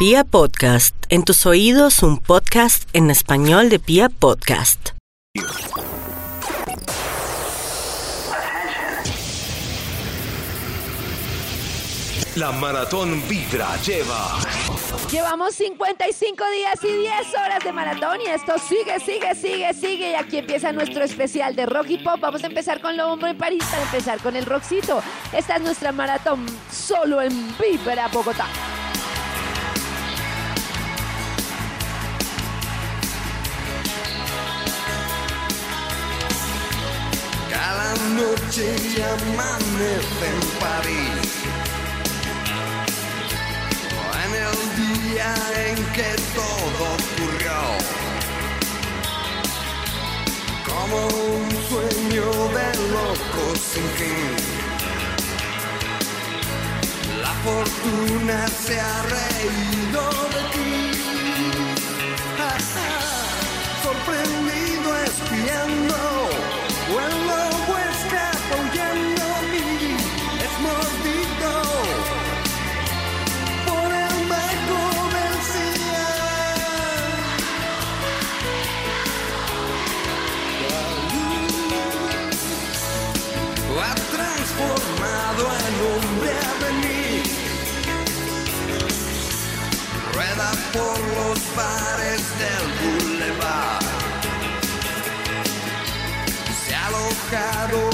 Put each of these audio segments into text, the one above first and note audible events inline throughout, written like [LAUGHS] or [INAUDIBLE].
Pia Podcast, en tus oídos un podcast en español de Pia Podcast. La maratón Vibra lleva. Llevamos 55 días y 10 horas de maratón y esto sigue, sigue, sigue, sigue. Y aquí empieza nuestro especial de rock y pop. Vamos a empezar con Lobo en París para empezar con el rockcito. Esta es nuestra maratón solo en Vibra Bogotá. Cada noche amanece en París. En el día en que todo ocurrió. Como un sueño de locos sin fin. La fortuna se ha reído de ti. Ja, ja, Sorprendido espiando. Por los bares del boulevard. Se ha alojado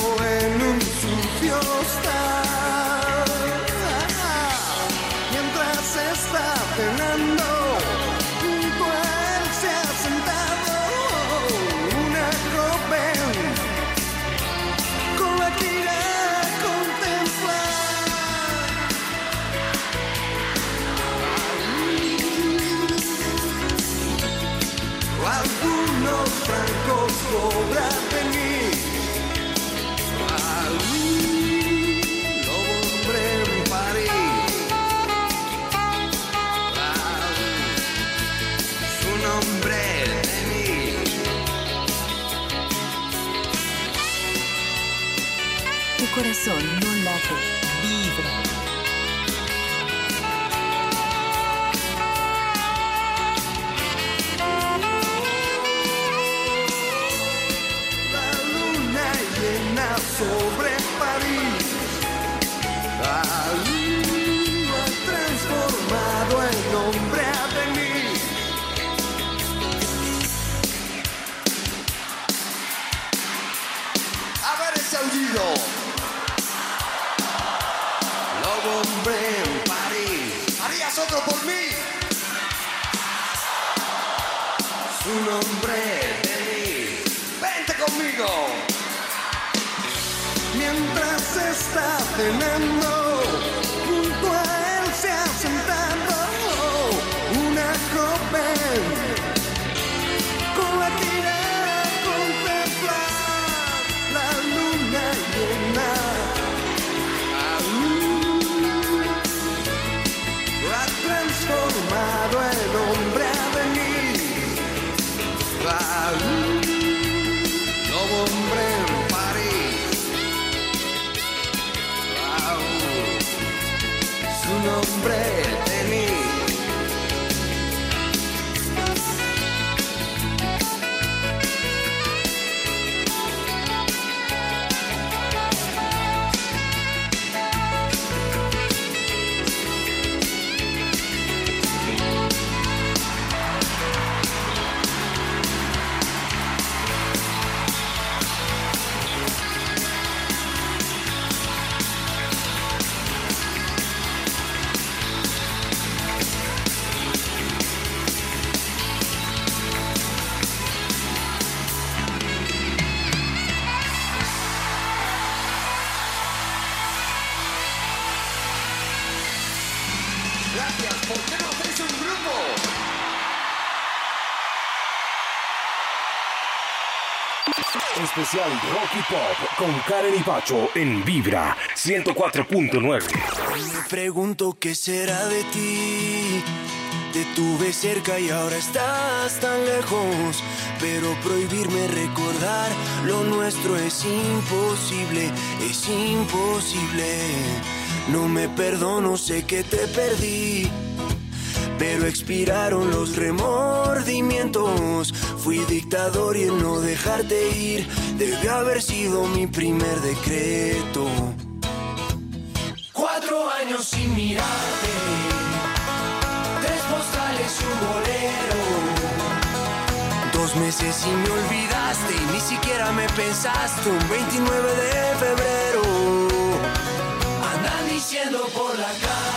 corazón Mientras está cenando, Y Pop con Karen y Pacho en Vibra 104.9. Me pregunto qué será de ti. Te tuve cerca y ahora estás tan lejos. Pero prohibirme recordar lo nuestro es imposible, es imposible. No me perdono, sé que te perdí. Pero expiraron los remordimientos, fui dictador y el no dejarte ir debe haber sido mi primer decreto. Cuatro años sin mirarte, tres postales y un bolero. Dos meses y me olvidaste y ni siquiera me pensaste un 29 de febrero. Andan diciendo por la calle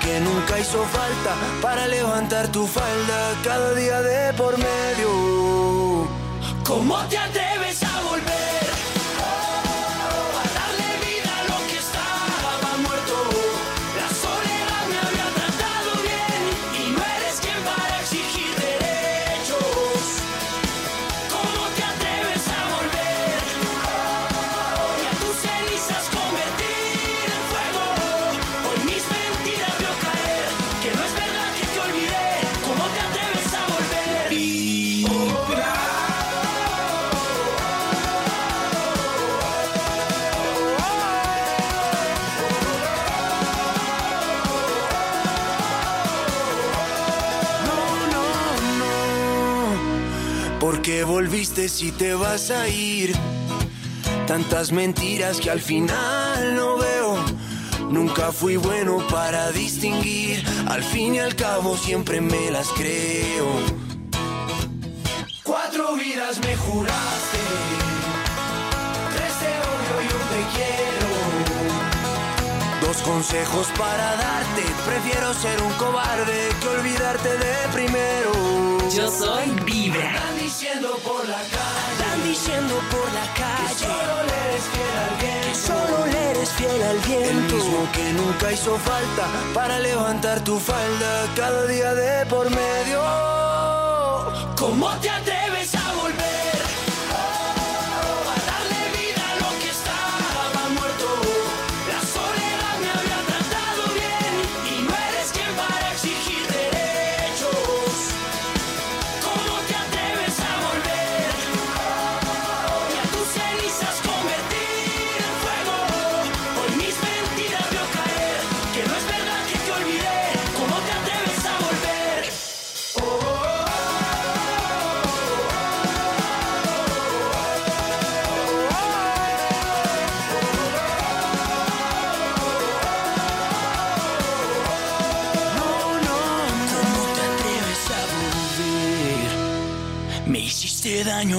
que nunca hizo falta para levantar tu falda cada día de por medio. ¿Cómo te atreves si te vas a ir? Tantas mentiras que al final no veo. Nunca fui bueno para distinguir. Al fin y al cabo siempre me las creo. Cuatro vidas me juraste. Tres te odio y un te quiero. Dos consejos para darte. Prefiero ser un cobarde que olvidarte de primero. Yo soy Vibra. Están diciendo por la calle. Están diciendo por la calle. Que solo le eres fiel al viento. Que solo le eres fiel al viento. El mismo que nunca hizo falta para levantar tu falda cada día de por medio. ¿Cómo te atreves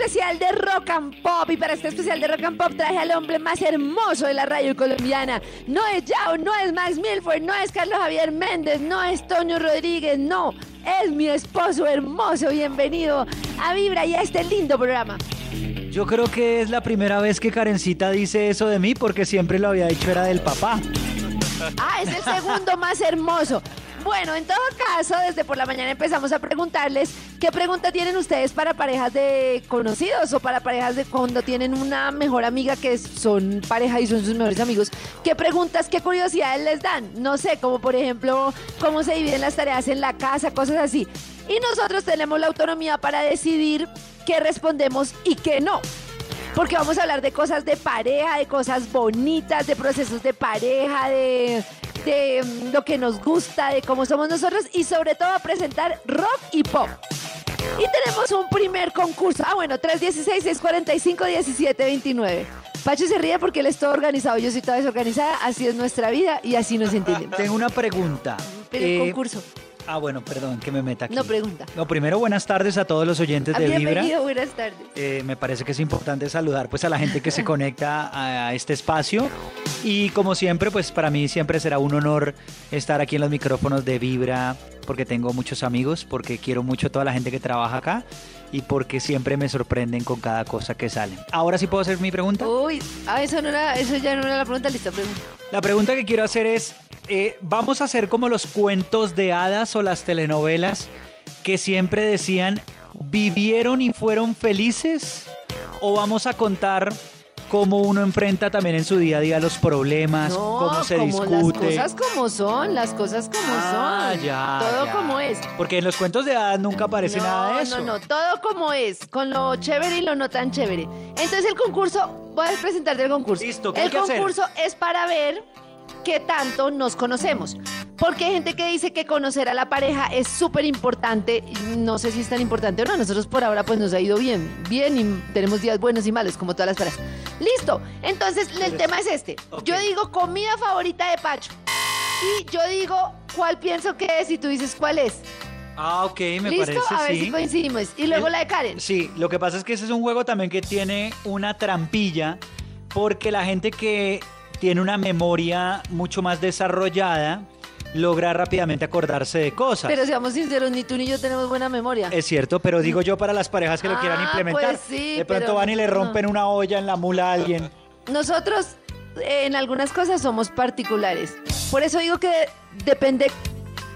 Especial de Rock and Pop y para este especial de Rock and Pop traje al hombre más hermoso de la radio colombiana. No es Yao, no es Max Milford, no es Carlos Javier Méndez, no es Toño Rodríguez, no. Es mi esposo hermoso. Bienvenido a Vibra y a este lindo programa. Yo creo que es la primera vez que Karencita dice eso de mí porque siempre lo había dicho era del papá. Ah, es el segundo [LAUGHS] más hermoso. Bueno, en todo caso, desde por la mañana empezamos a preguntarles qué pregunta tienen ustedes para parejas de conocidos o para parejas de cuando tienen una mejor amiga que son pareja y son sus mejores amigos. ¿Qué preguntas, qué curiosidades les dan? No sé, como por ejemplo, cómo se dividen las tareas en la casa, cosas así. Y nosotros tenemos la autonomía para decidir qué respondemos y qué no. Porque vamos a hablar de cosas de pareja, de cosas bonitas, de procesos de pareja, de, de lo que nos gusta, de cómo somos nosotros y sobre todo a presentar rock y pop. Y tenemos un primer concurso. Ah, bueno, 316-645-1729. Pacho se ríe porque él es todo organizado, yo soy toda desorganizada, así es nuestra vida y así nos entendemos. Tengo una pregunta. Pero el Eh, concurso, Ah, bueno, perdón que me meta aquí. no pregunta. No, primero buenas tardes a todos los oyentes de Vibra. bienvenido, buenas tardes. Eh, me parece que es importante saludar pues a la gente que se [LAUGHS] conecta a, a este espacio. Y como siempre, pues para mí siempre será un honor estar aquí en los micrófonos de Vibra, porque tengo muchos amigos, porque quiero mucho a toda la gente que trabaja acá y porque siempre me sorprenden con cada cosa que sale. Ahora sí puedo hacer mi pregunta. Uy, ah, eso, no era, eso ya no era la pregunta, lista, pregunta. La pregunta que quiero hacer es, eh, ¿vamos a hacer como los cuentos de hadas o las telenovelas que siempre decían, vivieron y fueron felices? ¿O vamos a contar cómo uno enfrenta también en su día a día los problemas, No, cómo se como discute? las cosas como son, las cosas como Ah, son. ya, Todo ya. como es. Porque en los cuentos de hadas nunca aparece no, nada de eso. No, no, todo como es, con lo chévere y lo no tan chévere. Entonces el concurso, voy a presentarte el concurso. Listo, ¿qué hay El que hacer? concurso es para ver qué tanto nos conocemos. Porque hay gente que dice que conocer a la pareja es súper importante. No sé si es tan importante o no. Nosotros por ahora pues nos ha ido bien. Bien y tenemos días buenos y malos, como todas las parejas. Listo. Entonces el tema es este. Yo digo comida favorita de Pacho. Y yo digo cuál pienso que es y tú dices cuál es. Ah, ok, me ¿Listo? parece, a ver sí. si coincidimos. Y luego El- la de Karen. Sí, lo que pasa es que ese es un juego también que tiene una trampilla, porque la gente que tiene una memoria mucho más desarrollada logra rápidamente acordarse de cosas. Pero seamos sinceros, ni tú ni yo tenemos buena memoria. es cierto, pero digo yo para las parejas que lo quieran Ah, implementar. pues sí, de pronto pero van y le no. rompen una olla en la mula a alguien. Nosotros eh, en algunas cosas somos particulares. Por eso digo que depende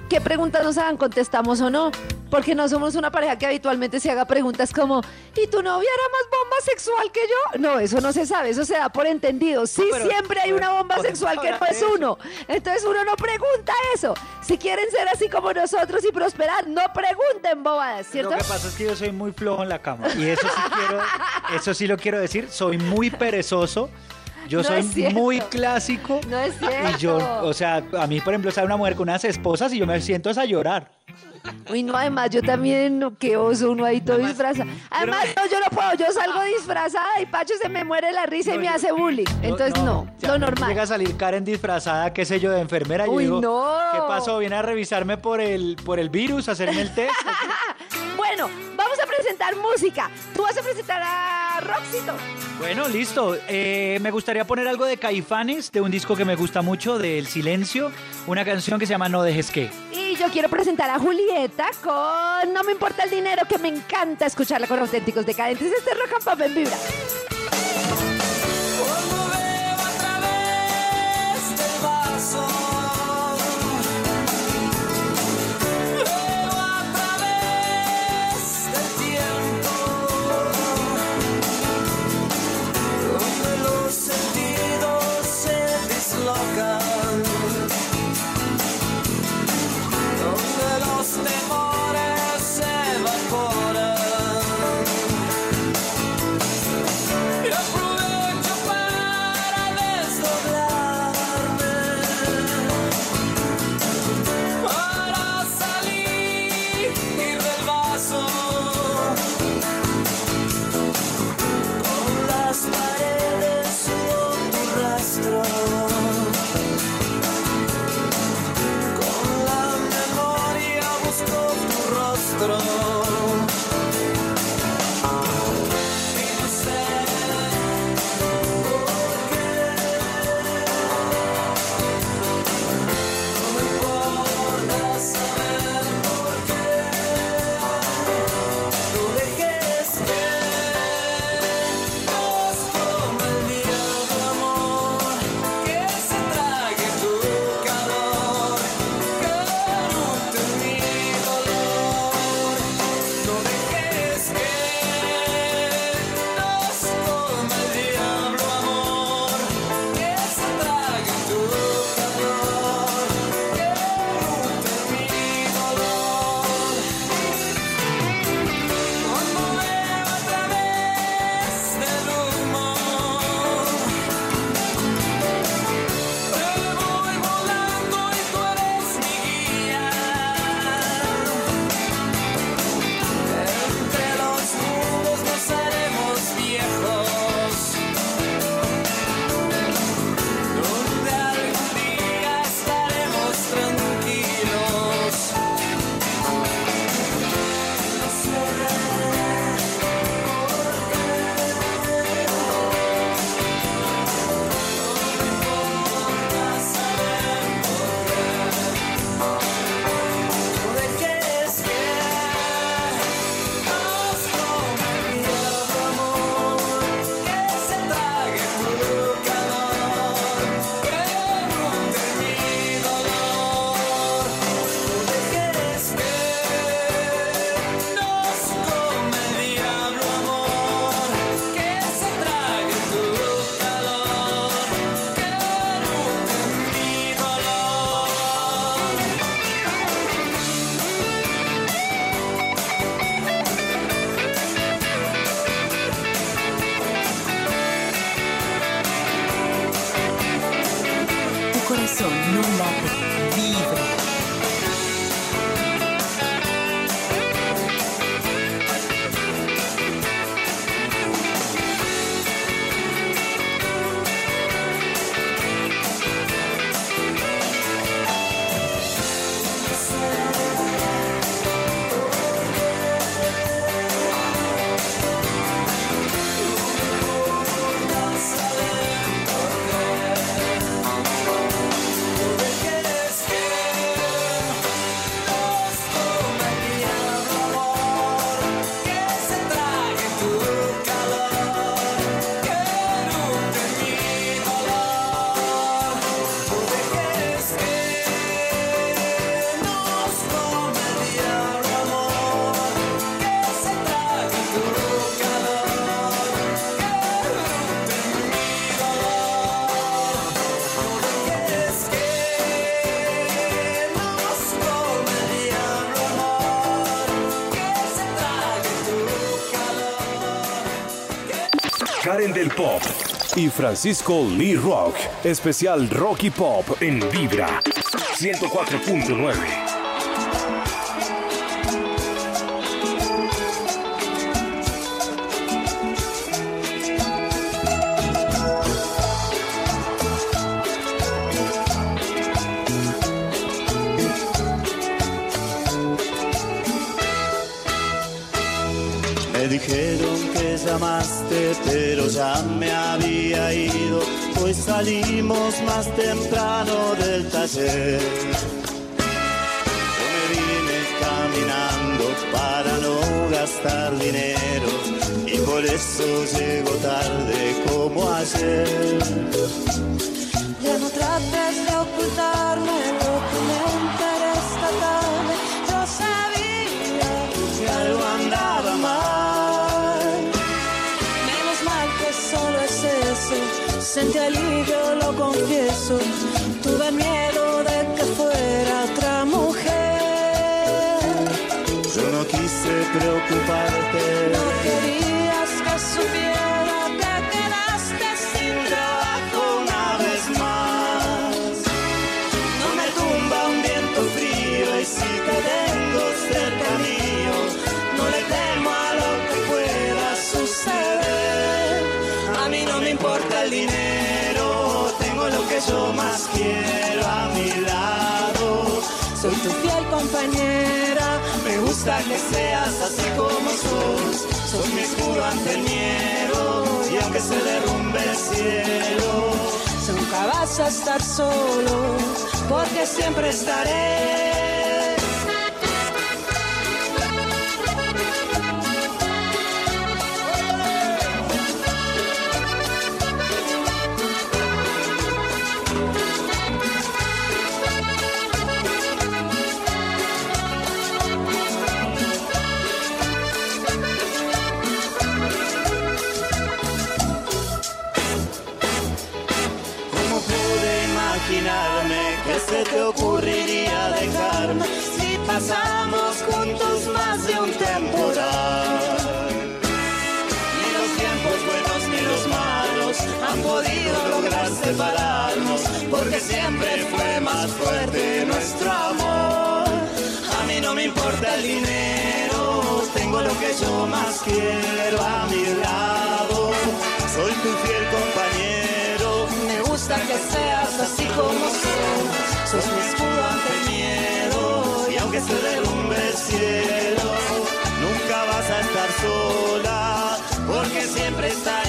qué preguntas nos hagan, contestamos o no. Porque no somos una pareja que habitualmente se haga preguntas como, ¿y tu novia era más bomba sexual que yo? No, eso no se sabe, eso se da por entendido. Sí, pero- siempre hay una bomba sexual que no es eso. uno. Entonces uno no pregunta eso. Si quieren ser así como nosotros y prosperar, no pregunten bobadas, ¿cierto? Lo que pasa es que yo soy muy flojo en la cama. Y eso sí quiero, eso sí lo quiero decir. Soy muy perezoso. Yo [LAUGHS] No soy muy clásico. No es cierto. Y yo, o sea, a mí, por ejemplo, sale una mujer con unas esposas y yo me siento es a llorar. Uy, no, además yo también, no, qué oso, uno ahí todo disfrazado. Además, no, yo no puedo, yo salgo disfrazada y Pacho se me muere la risa y No, me yo- hace bullying. Entonces, no, ya, lo Llega normal. a salir Karen disfrazada, qué sé yo, de enfermera. Uy, yo digo, no. ¿qué pasó? ¿Viene a revisarme por el, por el virus, a hacerme el test? [LAUGHS] Bueno, vamos a presentar música. Tú vas a presentar a Roxito. bueno, listo. Eh, me gustaría poner algo de Caifanes, de un disco que me gusta mucho, de El Silencio. Una canción que se llama No dejes que. Y yo quiero presentar a Julieta con No me importa el dinero, que me encanta escucharla con auténticos decadentes. Este es Rock and Pop en Vibra. Se dislocan, y Francisco Lee Rock, especial Rocky Pop en Vibra 104.9. Me dijeron que llamaste, pero ya me salimos más temprano del taller. Yo me vine caminando para no gastar dinero y por eso llego tarde como ayer. Sentí alivio, lo confieso. Tuve miedo de que fuera otra mujer. Yo no quise preocuparte. No querías que supiera yo más quiero a mi lado. Soy tu fiel compañera. Me gusta que seas así como sos, sos mi escudo ante el miedo y aunque se derrumbe el cielo. Nunca vas a estar solo, porque siempre estaré. Nunca vas a estar sola, porque siempre estaré.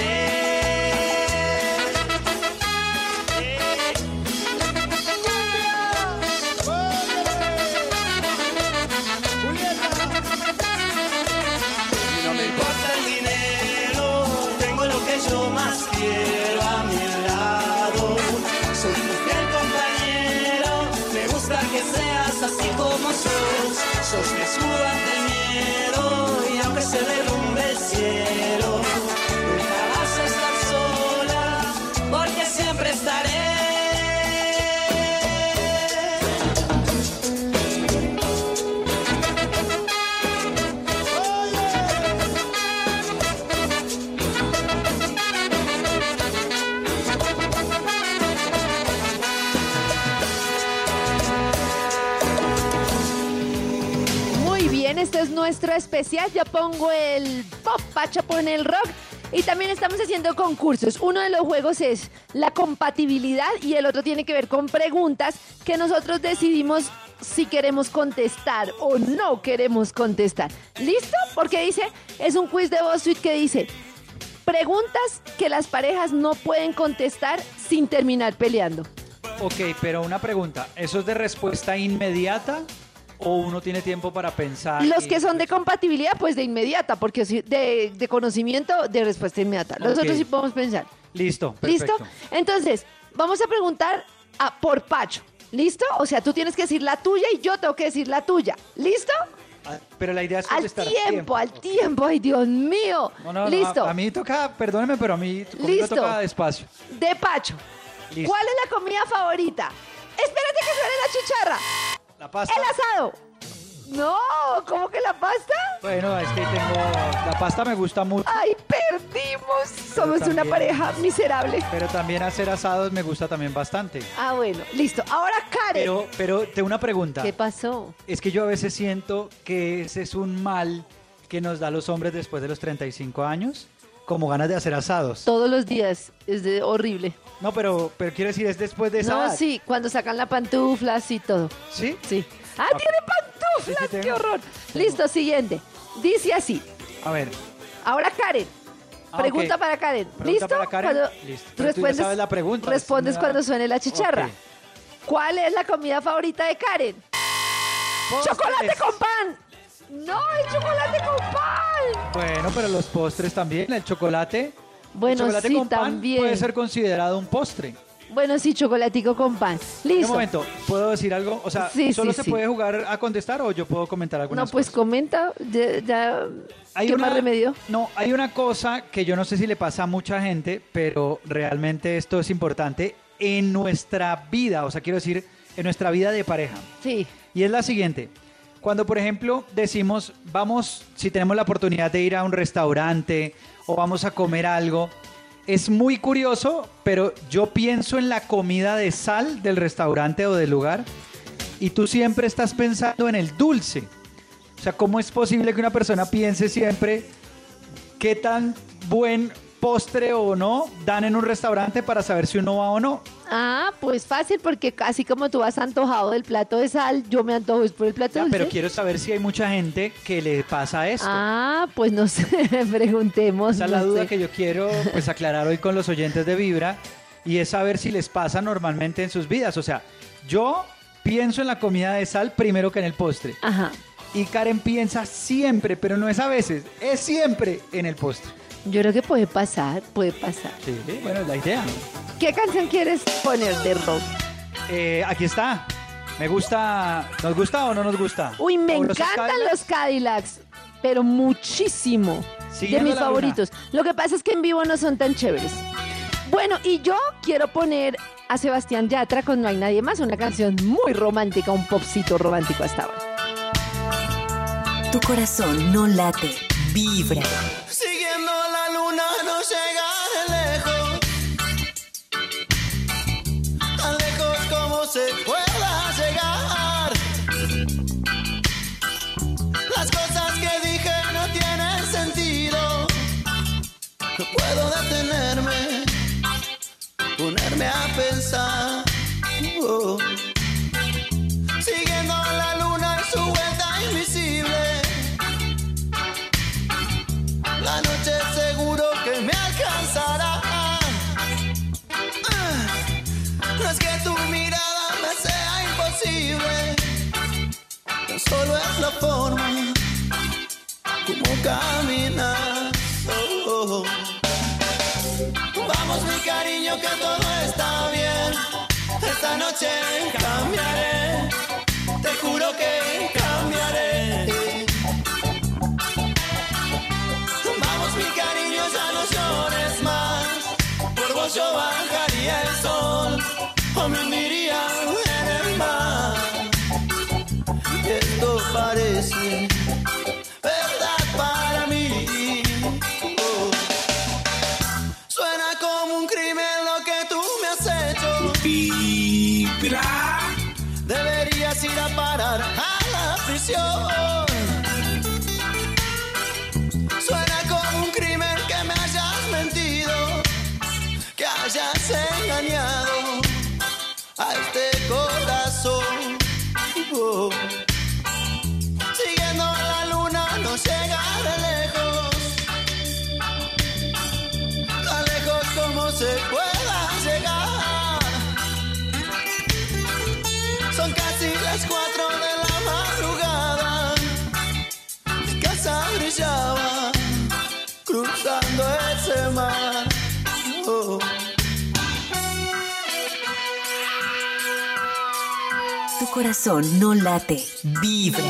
Especial. Ya pongo el pop, Pacha pone el rock. Y también estamos haciendo concursos. Uno de los juegos es la compatibilidad y el otro tiene que ver con preguntas que nosotros decidimos si queremos contestar o no queremos contestar. ¿Listo? Porque dice, es un quiz de BuzzFeed que dice, preguntas que las parejas no pueden contestar sin terminar peleando. Ok, pero una pregunta, ¿eso es de respuesta inmediata o uno tiene tiempo para pensar? Los que son de compatibilidad, pues de inmediata, porque de, de conocimiento, de respuesta inmediata. Los Ok. otros sí podemos pensar. Listo, ¿Listo? Entonces, vamos a preguntar a, por Pacho. ¿Listo? O sea, tú tienes que decir la tuya y yo tengo que decir la tuya. ¿Listo? Ah, Pero la idea es Al tiempo, al tiempo. Ay, Dios mío. No, no, no, Listo. a, a mí toca, perdóneme, pero a mí Listo. toca despacio. De Pacho. Listo. ¿Cuál es la comida favorita? Espérate que suene la chicharra. La pasta. El asado. No, ¿cómo que la pasta? Bueno, es que tengo. La pasta me gusta mucho. ¡Ay, perdimos! somos una también- pareja miserable. Pero también hacer asados me gusta también bastante. Ah, bueno, listo. Ahora Karen. Pero, pero tengo una pregunta. ¿Qué pasó? Es que yo a veces siento que ese es un mal que nos da a los hombres después de los 35 años, como ganas de hacer asados. Todos los días es de- horrible. No, pero, pero quiero decir, es después de esa No, edad. sí, cuando sacan la pantufla, sí, todo. ¿Sí? Sí. ¡Ah, Ok. tiene pantuflas! Sí, sí, tengo. ¡Qué horror! Tengo. Listo, siguiente. Dice así. A ver. Ahora Karen. Ah, Pregunta para Karen. Pregunta ¿Listo? para Karen. Cuando Listo. Pero tú ya sabes la pregunta, Respondes cuando suene la chicharra. ¿Cuál es la comida favorita de Karen? ¡Chocolate con pan! ¡No, el chocolate con pan! Bueno, pero los postres también, el chocolate. Bueno, el chocolate sí, con pan también. puede ser considerado un postre. Bueno, sí, chocolatico con pan. Un Listo. momento, ¿puedo decir algo? O sea, Sí, ¿solo sí, se sí. puede jugar a contestar o yo puedo comentar algunas No, pues cosas? comenta. Ya, ya- Hay ¿Qué una- más remedio? No, hay una cosa que yo no sé si le pasa a mucha gente, pero realmente esto es importante en nuestra vida, o sea, quiero decir, en nuestra vida de pareja. Sí. Y es la siguiente. Cuando, por ejemplo, decimos, vamos, si tenemos la oportunidad de ir a un restaurante o vamos a comer algo, es muy curioso, pero yo pienso en la comida de sal del restaurante o del lugar y tú siempre estás pensando en el dulce. O sea, ¿cómo es posible que una persona piense siempre qué tan buen postre o no dan en un restaurante para saber si uno va o no? Ah, pues fácil, porque casi como tú vas antojado del plato de sal, yo me antojo por el plato Ya, dulce. pero quiero saber si hay mucha gente que le pasa esto. Ah, pues no sé, [LAUGHS] preguntemos. Esa es no la duda sé. que yo quiero pues aclarar hoy con los oyentes de Vibra y es saber si les pasa normalmente en sus vidas. O sea, yo pienso en la comida de sal primero que en el postre. Ajá. Y Karen piensa siempre, pero no es a veces, es siempre en el postre. Yo creo que puede pasar, puede pasar. Sí, bueno, es la idea. ¿Qué canción quieres poner de rock? Eh, aquí está. Me gusta. ¿Nos gusta o no nos gusta? Uy, me ¿O los encantan Cadillacs? los Cadillacs, pero muchísimo. de Siguiendo mis la luna. favoritos. Lo que pasa es que en vivo no son tan chéveres. Bueno, y yo quiero poner a Sebastián Yatra con No hay nadie más, una canción muy romántica, un popcito romántico hasta ahora. Tu corazón no late, vibra. Siguiendo la luna no llegaré lejos Tan lejos como se pueda llegar Las cosas que dije no tienen sentido No puedo detenerme Ponerme a pensar Oh. Solo es la forma como caminas. Oh, oh. Vamos mi cariño que todo está bien. Esta noche parece verdad Oh. Tu corazón no late, vibra.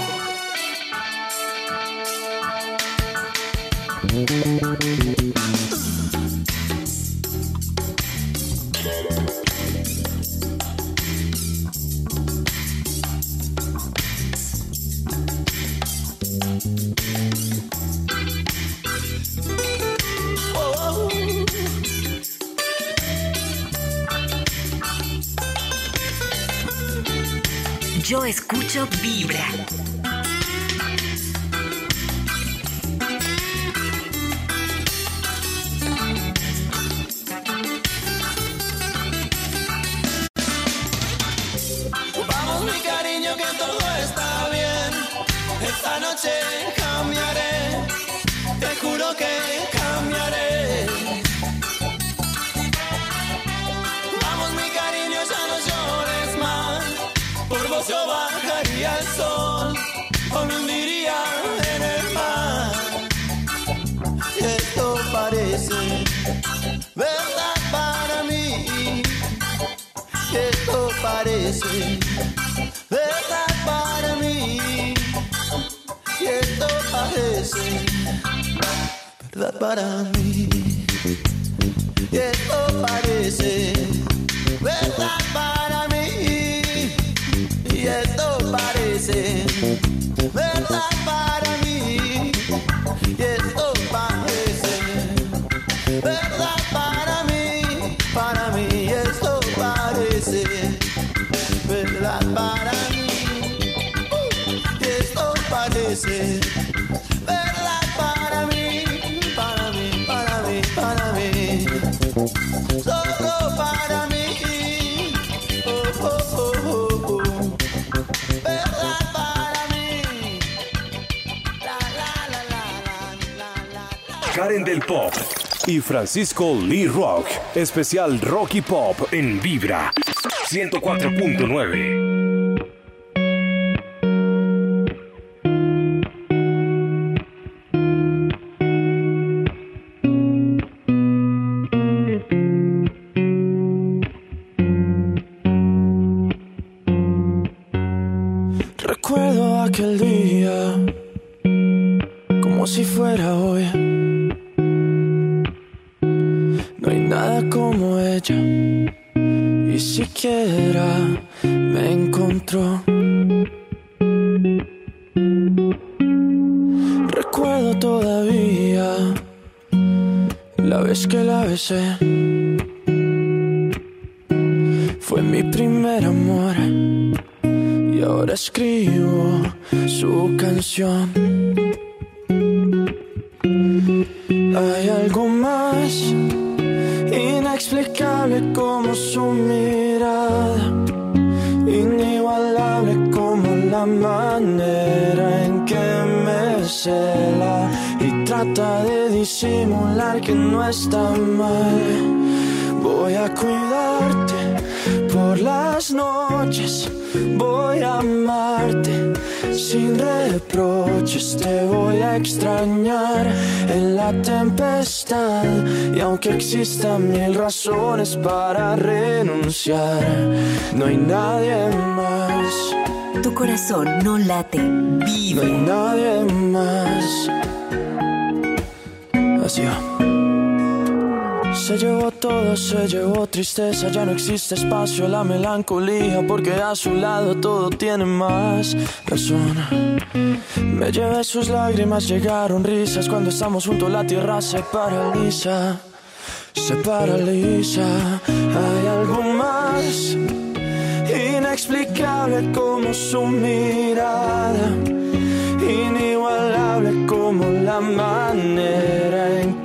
Solo escucho Vibra. Parece verdad para mí. Y esto parece verdad para mí. Y esto parece verdad para mí. Y esto parece verdad para mí. Karen del Pop y Francisco Lee Rock. Especial Rocky Pop en Vibra 104.9. te voy a extrañar en la tempestad. Y aunque existan mil razones para renunciar, no hay nadie más, Tu corazón no late, no vibra. hay nadie más. Así va. Se llevó todo, se llevó tristeza, ya no existe espacio, la melancolía, porque a su lado todo tiene más razón. Me llevé sus lágrimas, llegaron risas, cuando estamos juntos la tierra se paraliza, se paraliza. Hay algo más inexplicable como su mirada inigualable como la manera en que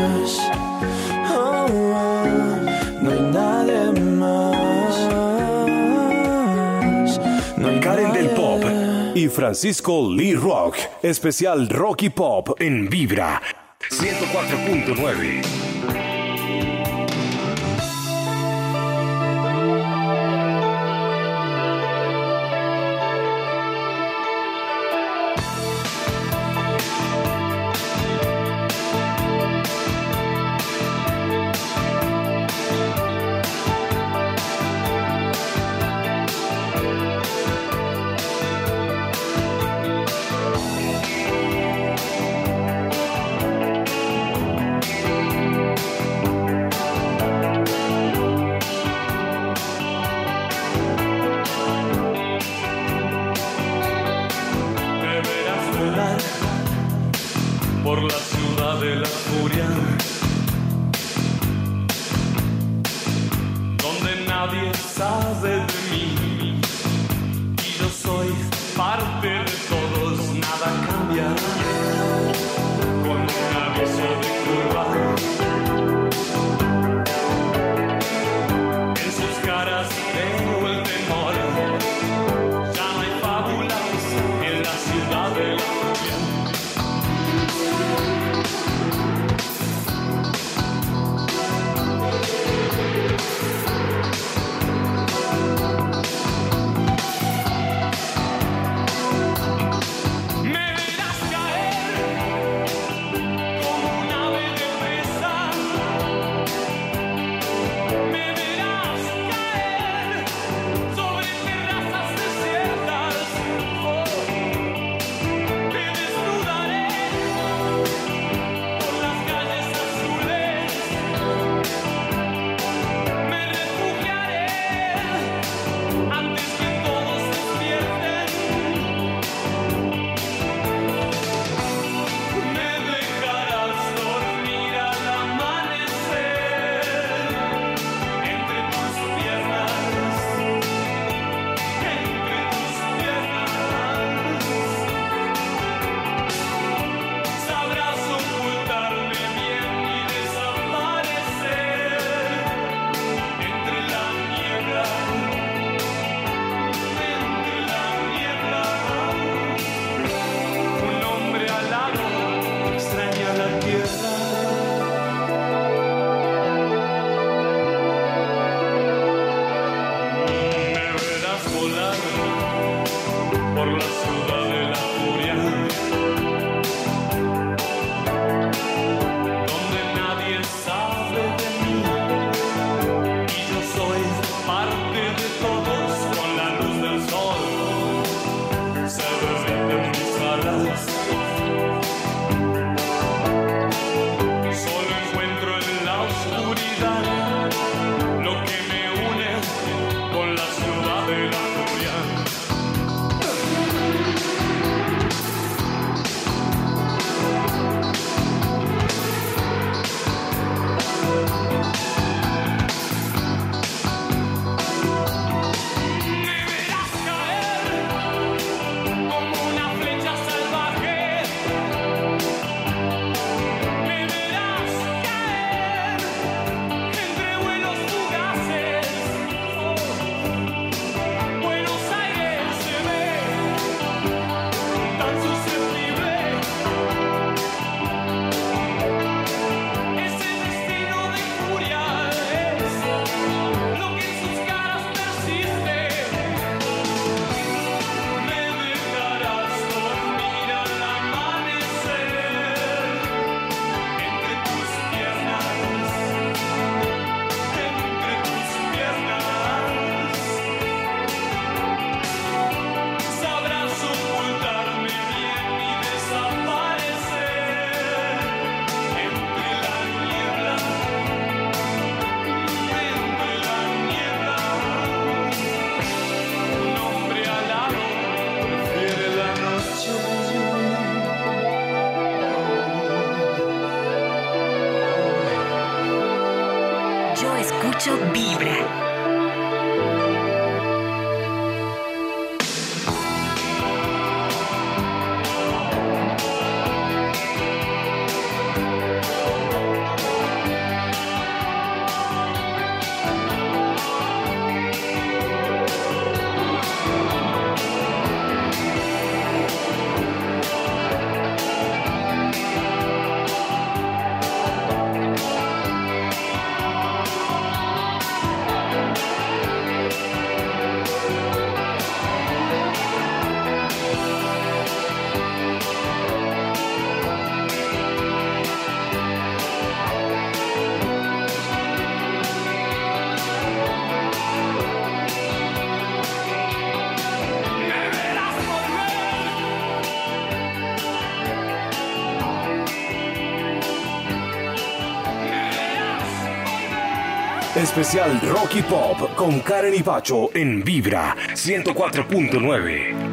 Francisco Lee Rock. Especial Rocky Pop en Vibra 104.9. Especial Rocky Pop con Karen y Pacho en Vibra 104.9.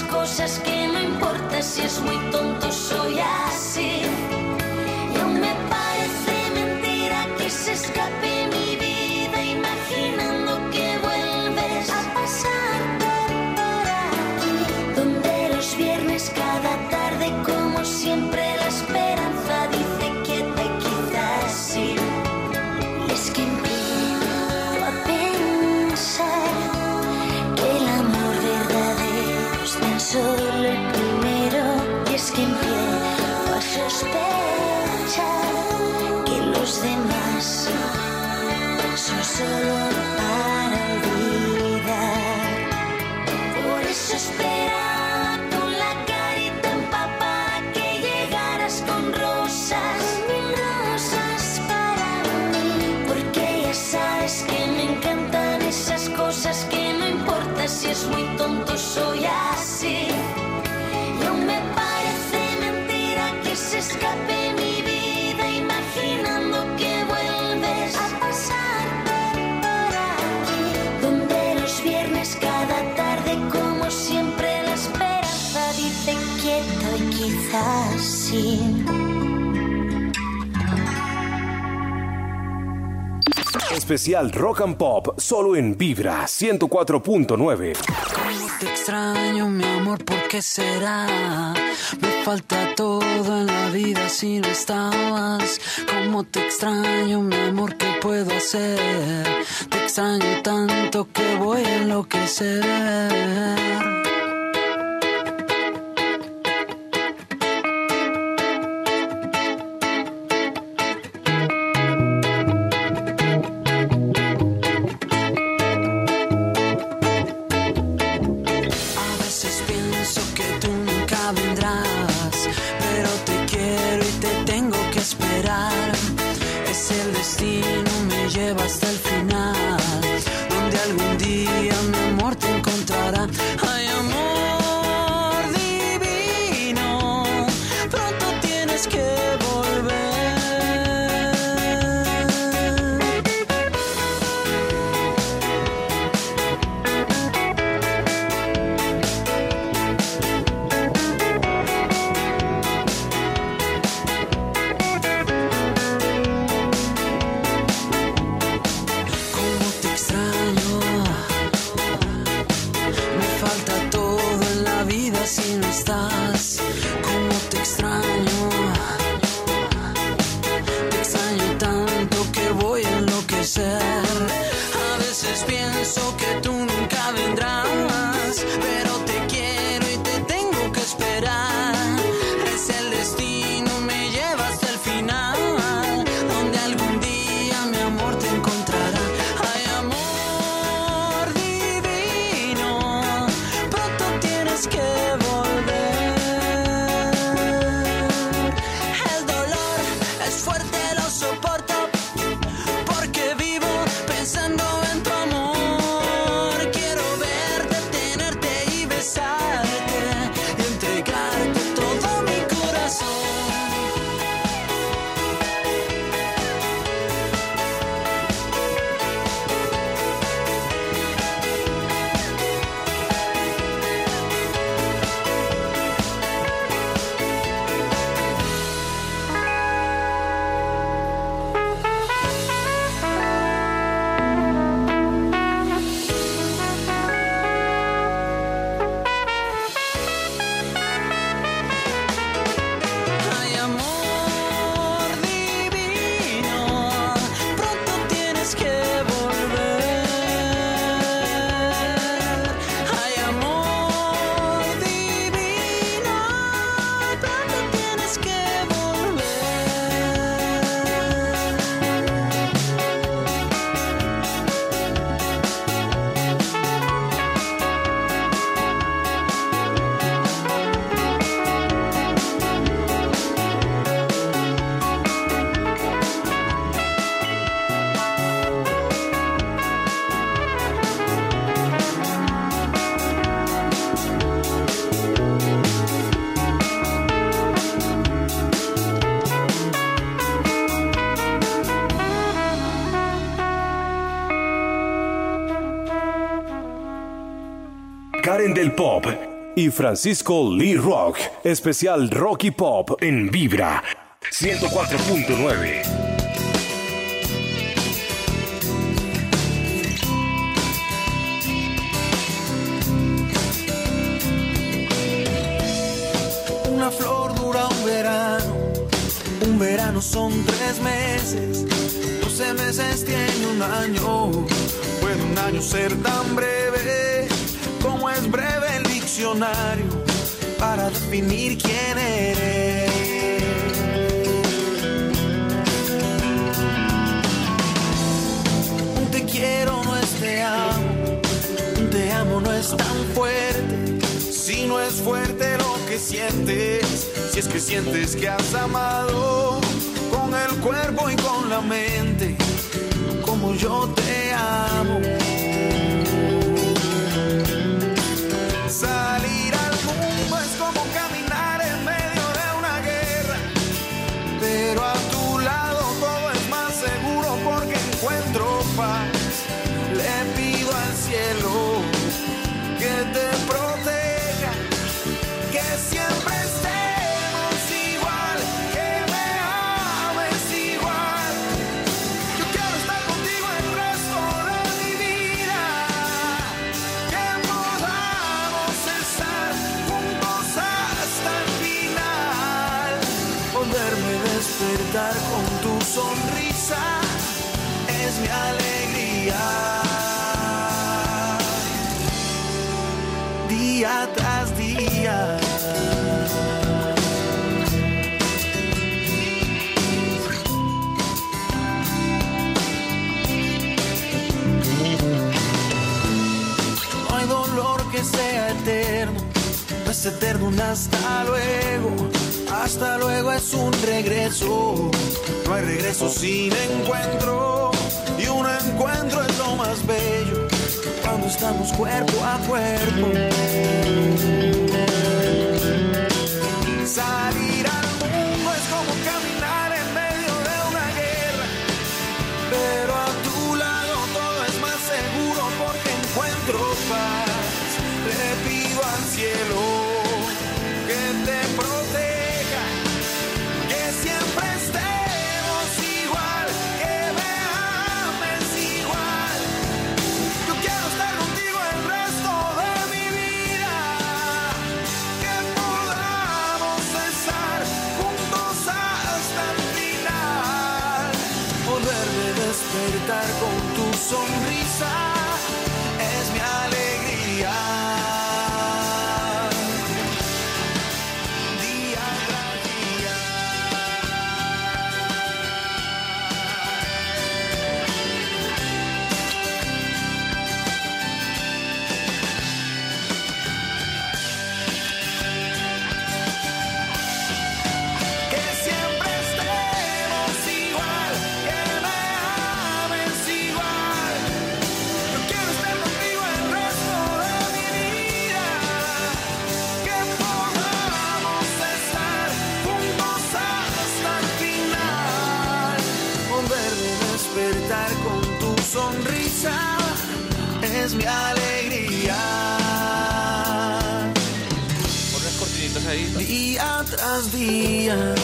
cosas que non importa se si es moi tonto, soy así. especial Rock and Pop solo en Vibra 104.9. Te extraño, mi amor, ¿por qué será? Me falta todo en la vida si no estabas. ¿Cómo te extraño, mi amor, qué puedo hacer? Te extraño tanto que voy a enloquecer. Pop y Francisco Lee Rock, especial Rocky Pop en Vibra 104.9. Una flor dura un verano, un verano son tres meses, doce meses tiene un año. Puede un año ser tan breve para definir quién eres. Un te quiero no es te amo, un te amo no es tan fuerte. Si no es fuerte lo que sientes, si es que sientes que has amado con el cuerpo y con la mente, como yo te amo. Es eterno hasta luego. Hasta luego es un regreso, no hay regreso sin encuentro. Y un encuentro es lo más bello cuando estamos cuerpo a cuerpo. Salir al Día tras día.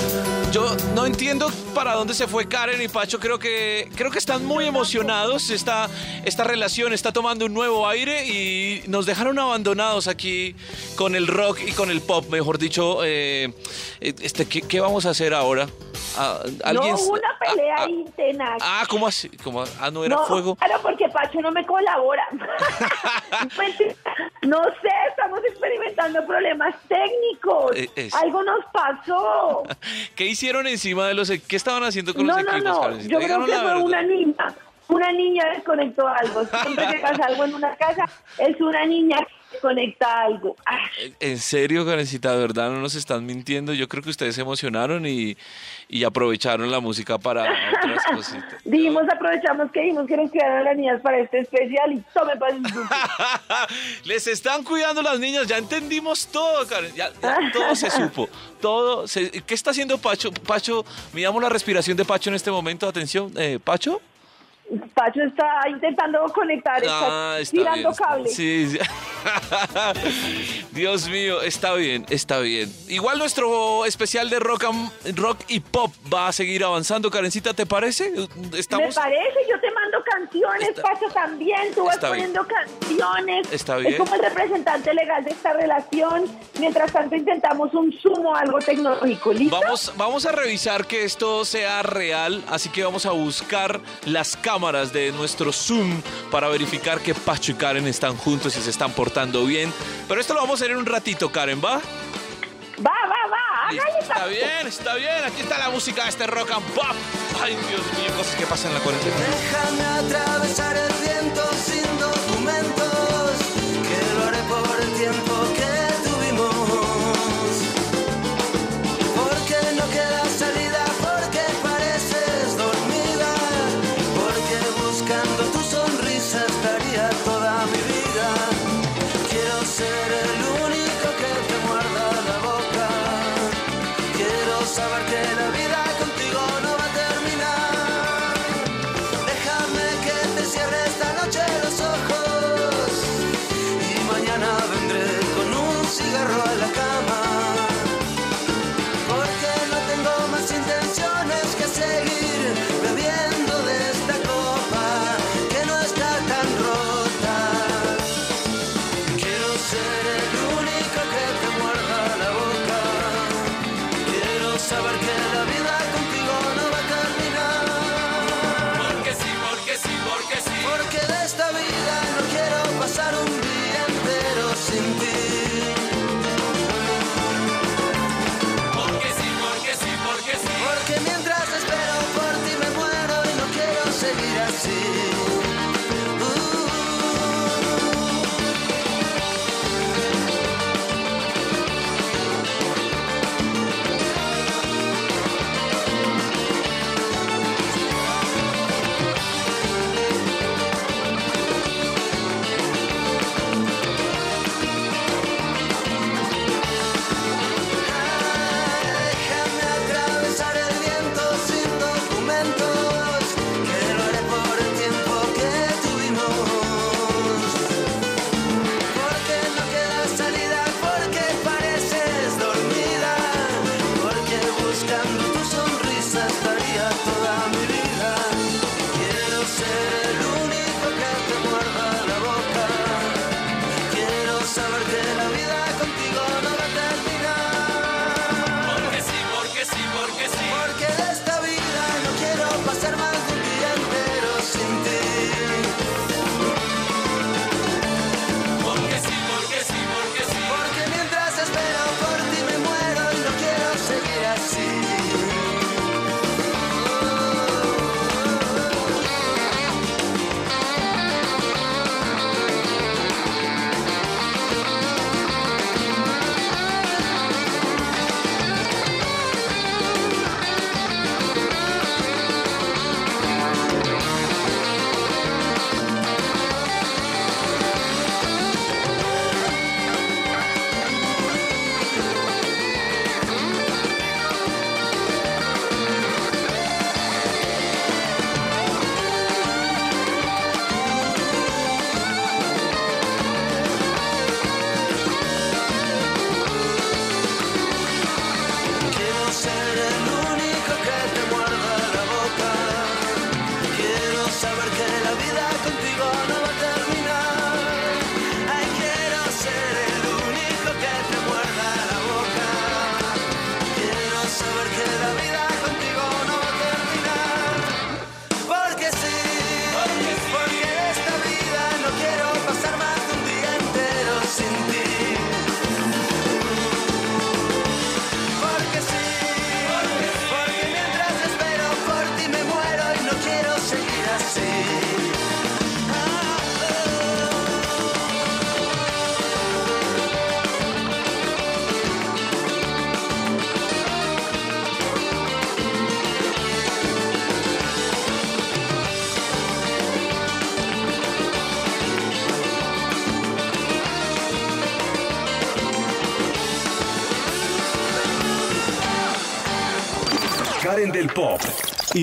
Yo no entiendo para dónde se fue Karen y Pacho. Creo que, creo que están muy emocionados. Esta, esta relación está tomando un nuevo aire y nos dejaron abandonados aquí con el rock y con el pop, mejor dicho. eh, este, ¿qué, qué vamos a hacer ahora? Ah, ¿alguien- No, hubo una pelea ah, tenaz. Ah, ¿cómo así? ¿Cómo? Ah, no era no, fuego. Claro, porque Pacho no me colabora. Mentira. [LAUGHS] [LAUGHS] no sé, experimentando problemas técnicos. Eh, es- Algo nos pasó. [LAUGHS] ¿Qué hicieron encima de los... e-, ¿Qué estaban haciendo con No, los no, equipos, no. Yo creo que fue una niña. Una niña desconectó algo. Siempre que pasa algo en una casa, es una niña que desconecta algo. En serio, Karencita, de verdad no nos están mintiendo. Yo creo que ustedes se emocionaron y, y aprovecharon la música para [LAUGHS] otras cositas. dijimos, aprovechamos que dijimos que nos quedaron las niñas para este especial y tome para el Les están cuidando las niñas, ya entendimos todo, Karen. Ya, ya todo se supo. Todo se- ¿Qué está haciendo Pacho? Pacho, miramos la respiración de Pacho en este momento. Atención, eh, Pacho. Pacho está intentando conectar, está, ah, tirando está cable. Sí. [LAUGHS] Dios mío, está bien, está bien. Igual nuestro especial de rock, rock y pop va a seguir avanzando, Karencita, ¿te parece? ¿Estamos? Me parece, yo te mando canciones, Pacho también, tú vas poniendo canciones. Está bien. Es como el representante legal de esta relación. Mientras tanto intentamos un sumo, algo tecnológico, ¿listo? Vamos, vamos a revisar que esto sea real, así que vamos a buscar las cámaras cámaras de nuestro Zoom para verificar que Pacho y Karen están juntos y se están portando bien. Pero esto lo vamos a hacer en un ratito, Karen, ¿va? Va, va, va. Pues. Está bien, está bien. Aquí está la música de este rock and pop. Ay, Dios mío, cosas que pasan en la cuarentena. Déjame atravesar el viento.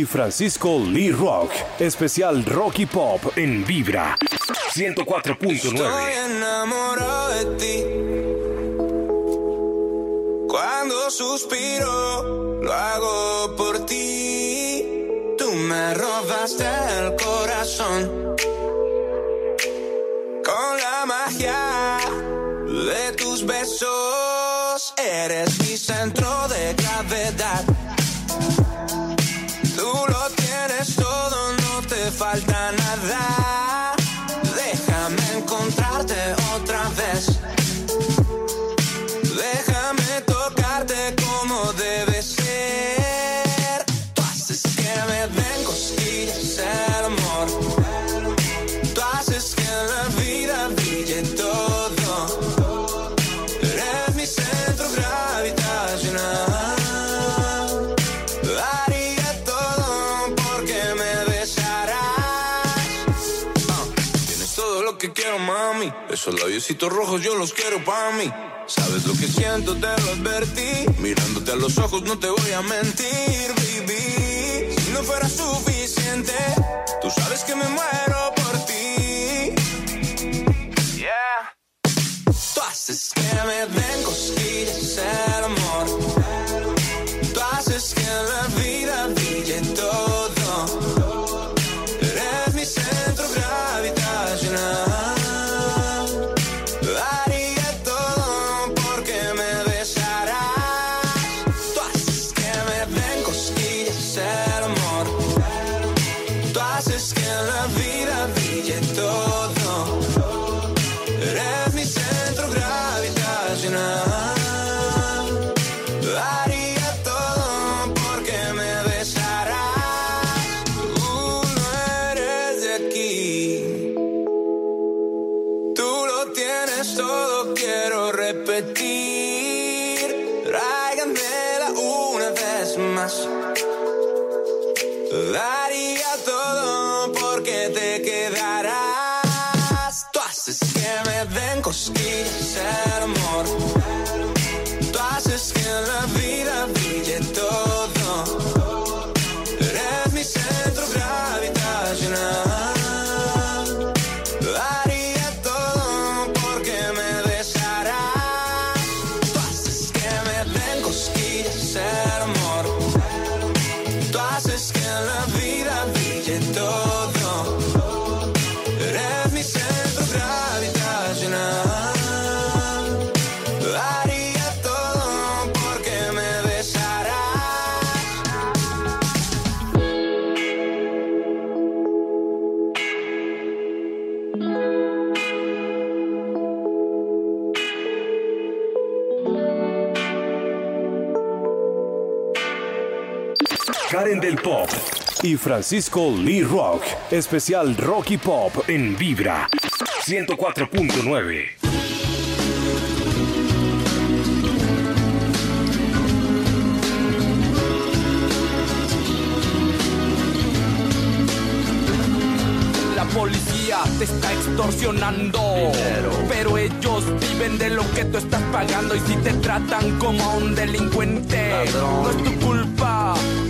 Francisco Lee Rock. Especial Rock y Pop en Vibra 104.9. enamorado de ti. Cuando suspiro, lo hago por ti. Tú me robaste el corazón. Con la magia de tus besos. Esos labiositos rojos yo los quiero para mí. Sabes lo que siento, te lo advertí. Mirándote a los ojos no te voy a mentir, baby. Si no fuera suficiente, tú sabes que me muero por ti. Yeah. Tú haces que me den den y Francisco Lee Rock. Especial Rocky Pop en Vibra 104.9. La policía te está extorsionando. Pero ellos viven de lo que tú estás pagando. Y si te tratan como a un delincuente, no es tu culpa.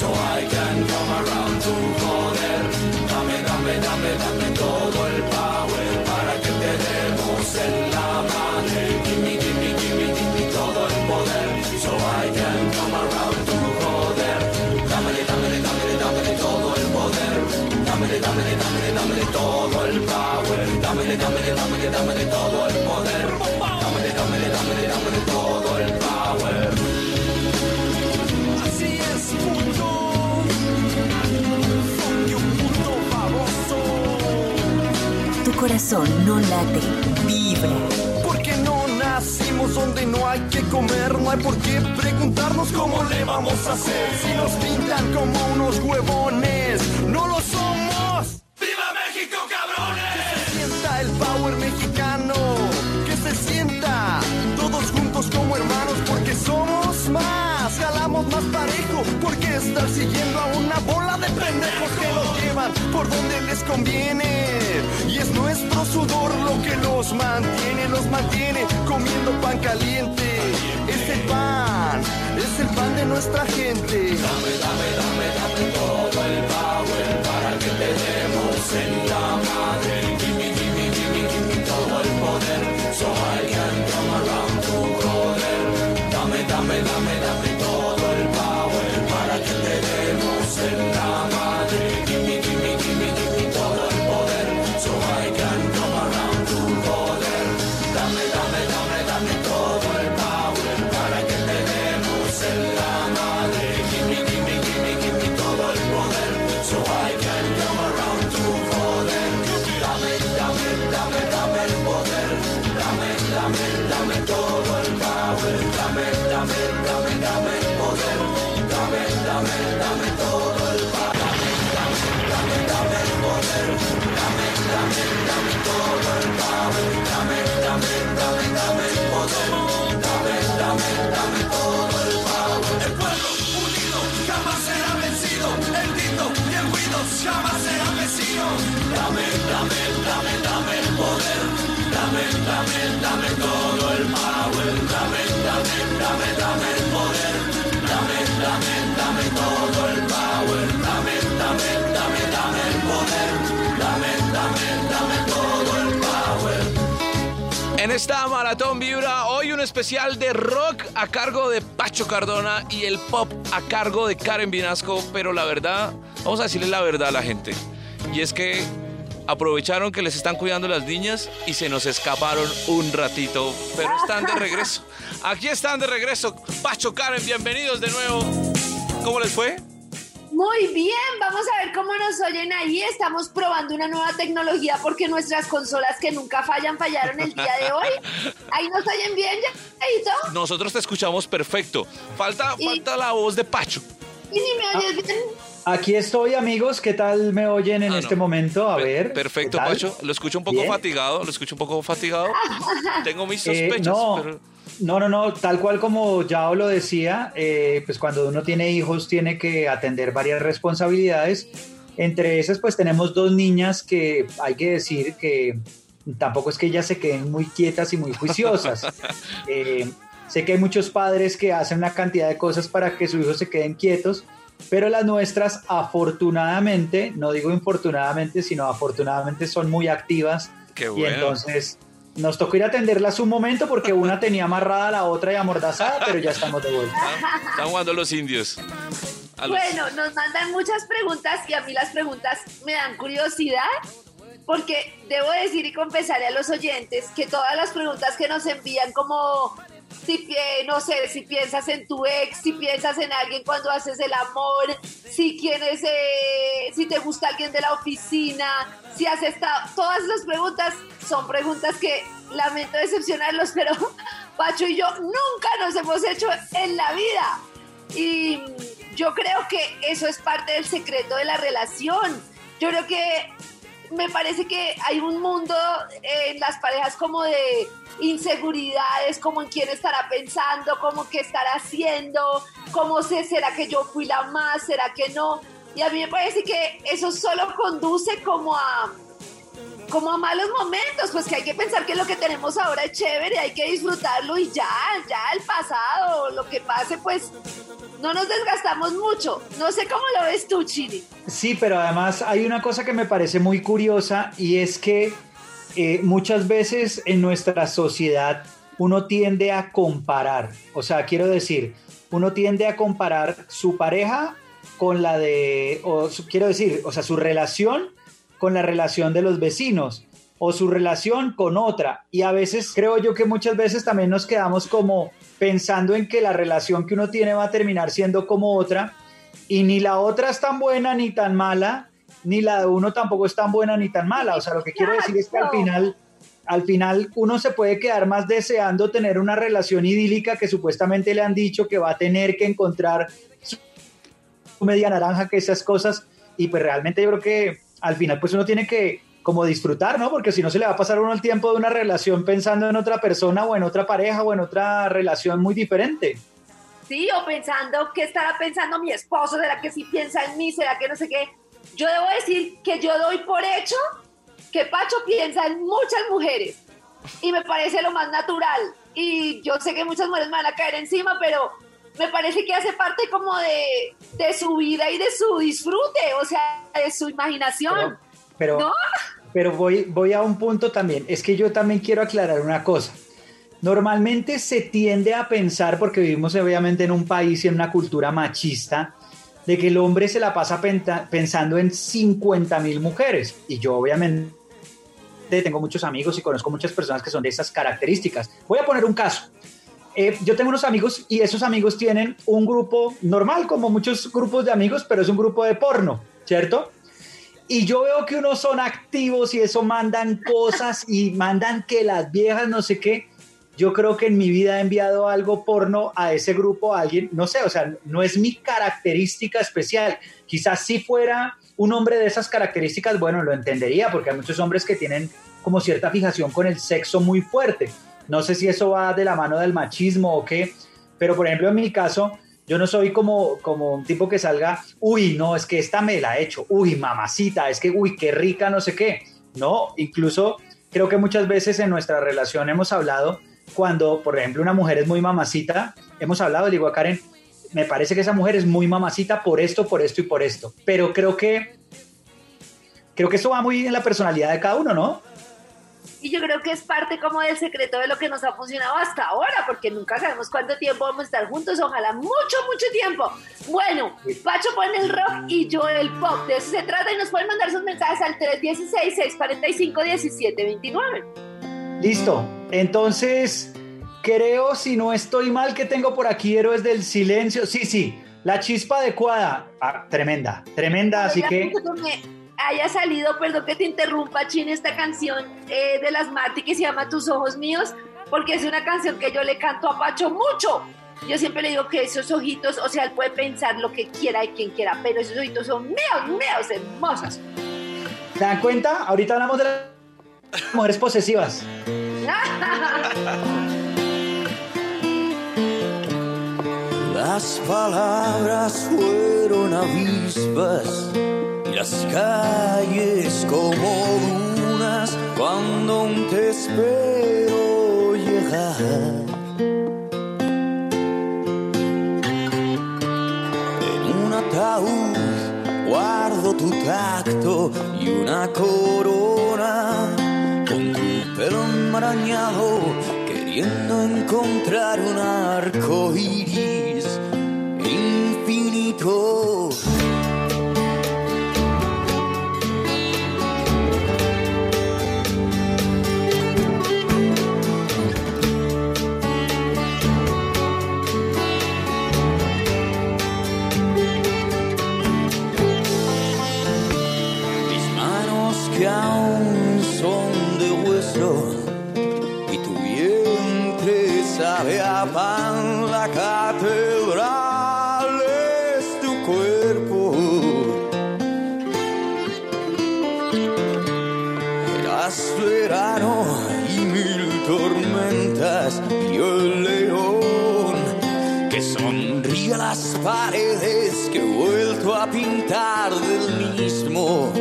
So I can come around to joder. Dame, dame, dame, dame todo el power para que te demos en la madre. Gimme, gimme, gimme, gimme todo el poder. So I can come around to joder. Dámele, dámele, dámele, dámele todo el poder. Dámele, dámele, dámele, dámele todo el power. Dámele, dámele, dámele, dámele todo el corazón no late, vibra. Porque no nacimos donde no hay que comer, no hay por qué preguntarnos cómo le vamos a hacer. Si nos pintan como unos huevones, no lo somos. ¡Viva México, cabrones! Que se sienta el power mexicano, que se sienta todos juntos como hermanos, porque somos más, jalamos más parejo, porque estar siguiendo por donde les conviene. Y es nuestro sudor lo que los mantiene, los mantiene comiendo pan caliente. Es el pan, es el pan de nuestra gente. Dame, dame, dame, dame todo el power para que te demos en la madre. Esta maratón vibra hoy un especial de rock a cargo de Pacho Cardona y el pop a cargo de Karen Vinasco, pero la verdad, vamos a decirle la verdad a la gente. Y es que aprovecharon que les están cuidando las niñas y se nos escaparon un ratito, pero están de regreso. [LAUGHS] Aquí están de regreso. Pacho, Karen, bienvenidos de nuevo. ¿Cómo les fue? Muy bien, vamos a ver cómo nos oyen ahí. Estamos probando una nueva tecnología porque nuestras consolas que nunca fallan fallaron el día de hoy. Ahí nos oyen bien, ya, Nosotros te escuchamos perfecto. Falta, Y- falta la voz de Pacho. ¿Y ni me oyes bien? Aquí estoy, amigos. ¿Qué tal me oyen en Ah, este no. momento? A ver. Perfecto. Pacho. Lo escucho un poco Bien. fatigado, lo escucho un poco fatigado. [LAUGHS] Tengo mis Eh, sospechas, no, pero no, no, no, tal cual como ya lo decía, eh, pues cuando uno tiene hijos tiene que atender varias responsabilidades. Entre esas, pues tenemos dos niñas que hay que decir que tampoco es que ellas se queden muy quietas y muy juiciosas. [LAUGHS] Eh, sé que hay muchos padres que hacen una cantidad de cosas para que sus hijos se queden quietos, pero las nuestras afortunadamente, no digo infortunadamente, sino afortunadamente son muy activas Qué y bueno. entonces nos tocó ir a atenderlas un momento porque una tenía amarrada a la otra y amordazada, pero ya estamos de vuelta. están jugando los indios. Los- Bueno, nos mandan muchas preguntas y a mí las preguntas me dan curiosidad porque debo decir y confesarle a los oyentes que todas las preguntas que nos envían como si no sé, si piensas en tu ex, si piensas en alguien cuando haces el amor, si quieres, eh, si te gusta alguien de la oficina, si has estado, todas las preguntas son preguntas que lamento decepcionarlos, [LAUGHS] pero Pacho y yo nunca nos hemos hecho en la vida. Y yo creo que eso es parte del secreto de la relación. Yo creo que me parece que hay un mundo en las parejas como de inseguridades, como en quién estará pensando, como qué estará haciendo, cómo sé, será que yo fui la más, será que no. Y a mí me parece que eso solo conduce como a como a malos momentos, pues que hay que pensar que lo que tenemos ahora es chévere, hay que disfrutarlo y ya, ya el pasado, lo que pase, pues no nos desgastamos mucho. No sé cómo lo ves tú, Chiri. Sí, pero además hay una cosa que me parece muy curiosa y es que eh, muchas veces en nuestra sociedad uno tiende a comparar. O sea, quiero decir, uno tiende a comparar su pareja con la de, o quiero decir, o sea, su relación con la relación de los vecinos o su relación con otra. Y a veces creo yo que muchas veces también nos quedamos como pensando en que la relación que uno tiene va a terminar siendo como otra y ni la otra es tan buena ni tan mala, ni la de uno tampoco es tan buena ni tan mala. O sea, lo que quiero decir es que al final, al final uno se puede quedar más deseando tener una relación idílica que supuestamente le han dicho que va a tener que encontrar su media naranja, que esas cosas. Y pues realmente yo creo que al final pues uno tiene que como disfrutar, ¿no? Porque si no se le va a pasar uno el tiempo de una relación pensando en otra persona o en otra pareja o en otra relación muy diferente. Sí, o pensando qué estará pensando mi esposo, será que sí piensa en mí, será que no sé qué. Yo debo decir que yo doy por hecho que Pacho piensa en muchas mujeres y me parece lo más natural. Y yo sé que muchas mujeres me van a caer encima, pero me parece que hace parte como de, de su vida y de su disfrute, o sea, de su imaginación. Pero, ¿No? pero voy, voy a un punto también. Es que yo también quiero aclarar una cosa. Normalmente se tiende a pensar, porque vivimos obviamente en un país y en una cultura machista, de que el hombre se la pasa pensando en 50 mil mujeres. Y yo obviamente tengo muchos amigos y conozco muchas personas que son de esas características. Voy a poner un caso. Eh, yo tengo unos amigos y esos amigos tienen un grupo normal, como muchos grupos de amigos, pero es un grupo de porno, ¿cierto? Y yo veo que unos son activos y eso mandan cosas y mandan que las viejas no sé qué. Yo creo que en mi vida he enviado algo porno a ese grupo a alguien, no sé, o sea, no es mi característica especial. Quizás si fuera un hombre de esas características, bueno, lo entendería, porque hay muchos hombres que tienen como cierta fijación con el sexo muy fuerte. No sé si eso va de la mano del machismo o qué, pero por ejemplo en mi caso, yo no soy como, como un tipo que salga, uy, no, es que esta me la he hecho, uy, mamacita, es que, uy, qué rica, no sé qué. No, incluso creo que muchas veces en nuestra relación hemos hablado cuando, por ejemplo, una mujer es muy mamacita, hemos hablado, le digo a Karen, me parece que esa mujer es muy mamacita por esto, por esto y por esto. Pero creo que, creo que eso va muy en la personalidad de cada uno, ¿no? Y yo creo que es parte como del secreto de lo que nos ha funcionado hasta ahora, porque nunca sabemos cuánto tiempo vamos a estar juntos, ojalá mucho, mucho tiempo. Bueno, Pacho pone el rock y yo el pop, de eso se trata y nos pueden mandar sus mensajes al 316-645-1729. Listo. Entonces, creo, si no estoy mal, que tengo por aquí Héroes del Silencio. Sí, sí, la chispa adecuada. Ah, tremenda, tremenda, así que... haya salido, perdón que te interrumpa, Chin, esta canción eh, de las Marty que se llama Tus Ojos Míos, porque es una canción que yo le canto a Pacho mucho. Yo siempre le digo que esos ojitos, o sea, él puede pensar lo que quiera y quien quiera, pero esos ojitos son míos, míos, hermosos. ¿Se dan cuenta? Ahorita hablamos de las mujeres posesivas. [LAUGHS] Las palabras fueron avispas las calles como dunas cuando aún te espero llegar. En un ataúd guardo tu tacto y una corona con tu pelo enmarañado queriendo encontrar un arco iris infinito. Pan la catedral es tu cuerpo. Eras verano y mil tormentas y el león que sonríe a las paredes que he vuelto a pintar del mismo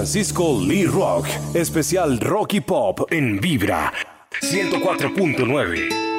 Francisco Lee Rock, especial Rocky Pop en Vibra 104.9.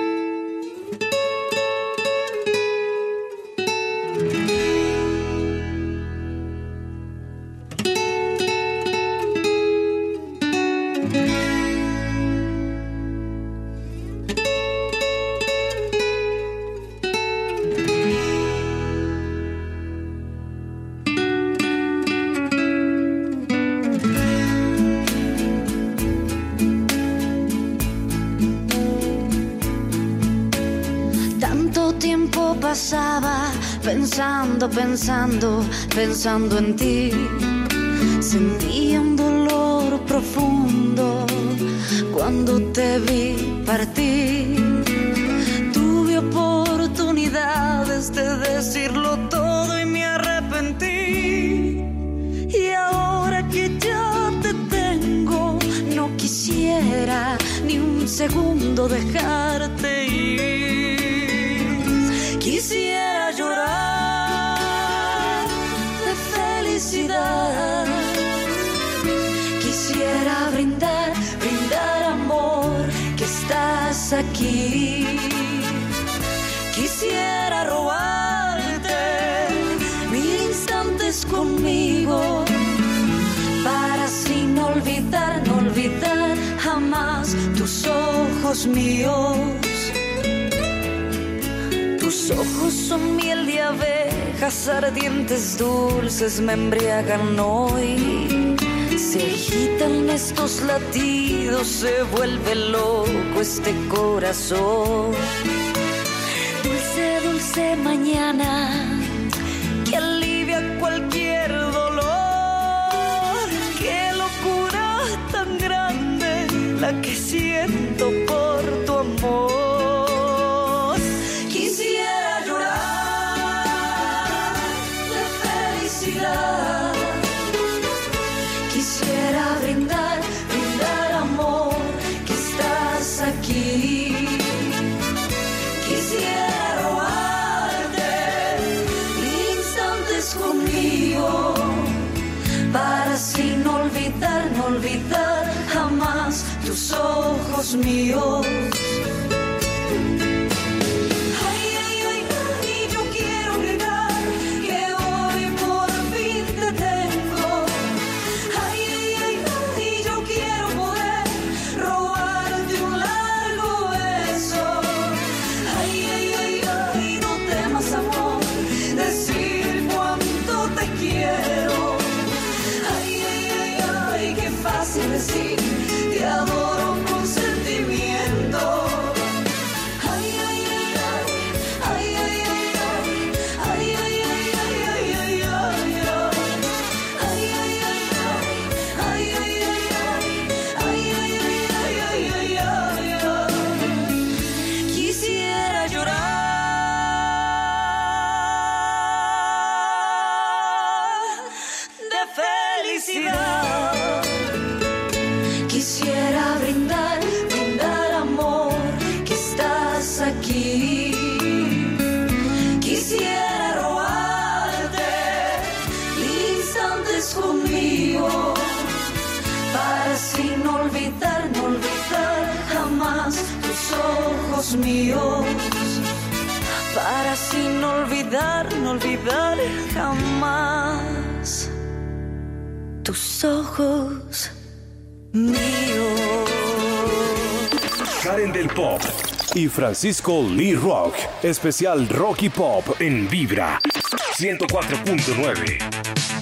pensando, pensando en ti. Sentí un dolor profundo cuando te vi partir. Tuve oportunidades de decirlo todo y me arrepentí. Y ahora que ya te tengo, no quisiera ni un segundo dejar Quisiera robarte mil instantes conmigo para sin olvidar, no olvidar jamás tus ojos míos. Tus ojos son miel de abejas, ardientes dulces me embriagan hoy se agitan estos latidos, se vuelve loco este corazón. Dulce, dulce mañana Francisco Lee Rock. Especial Rocky Pop en Vibra 104.9.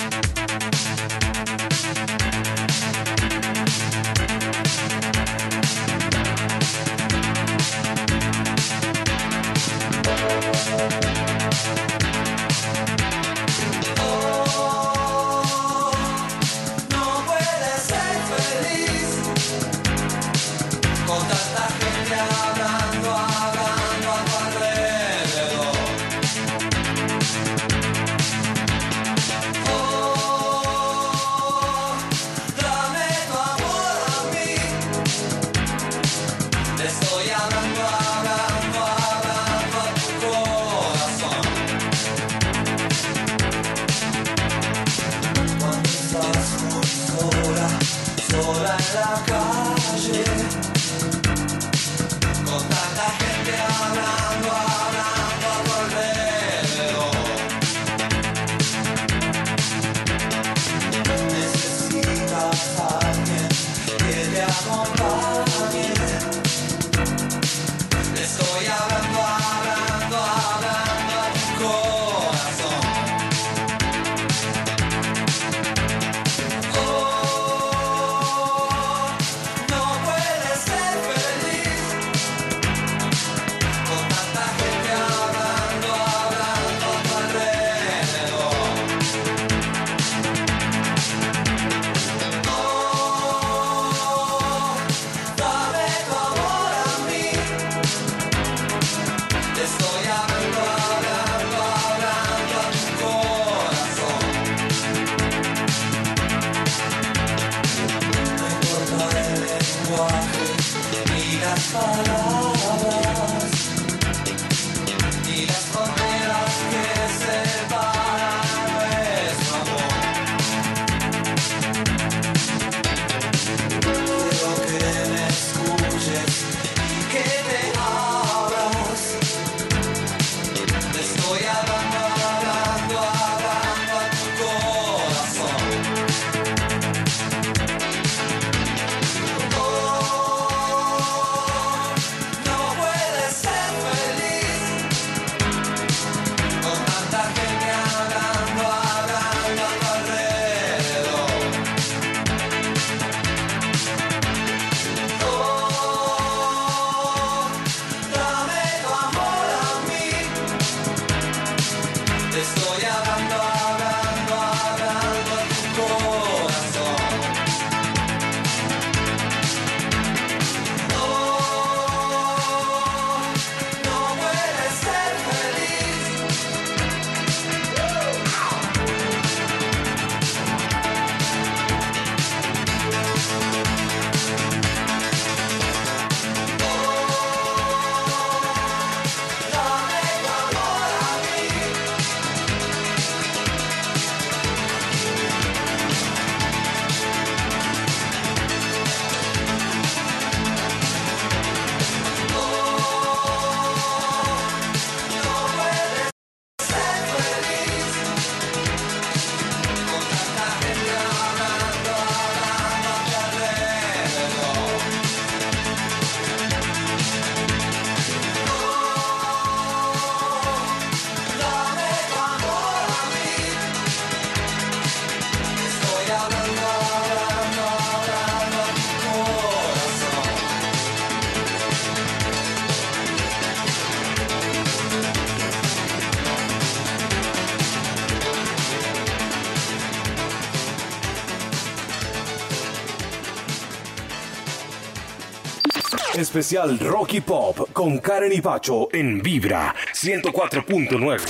Especial Rocky Pop con Karen y Pacho en Vibra 104.9.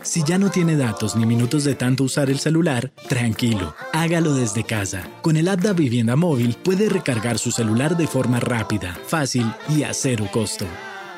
Si ya no tiene datos ni minutos de tanto usar el celular, tranquilo, hágalo desde casa. Con el app Da Vivienda Móvil puede recargar su celular de forma rápida, fácil y a cero costo.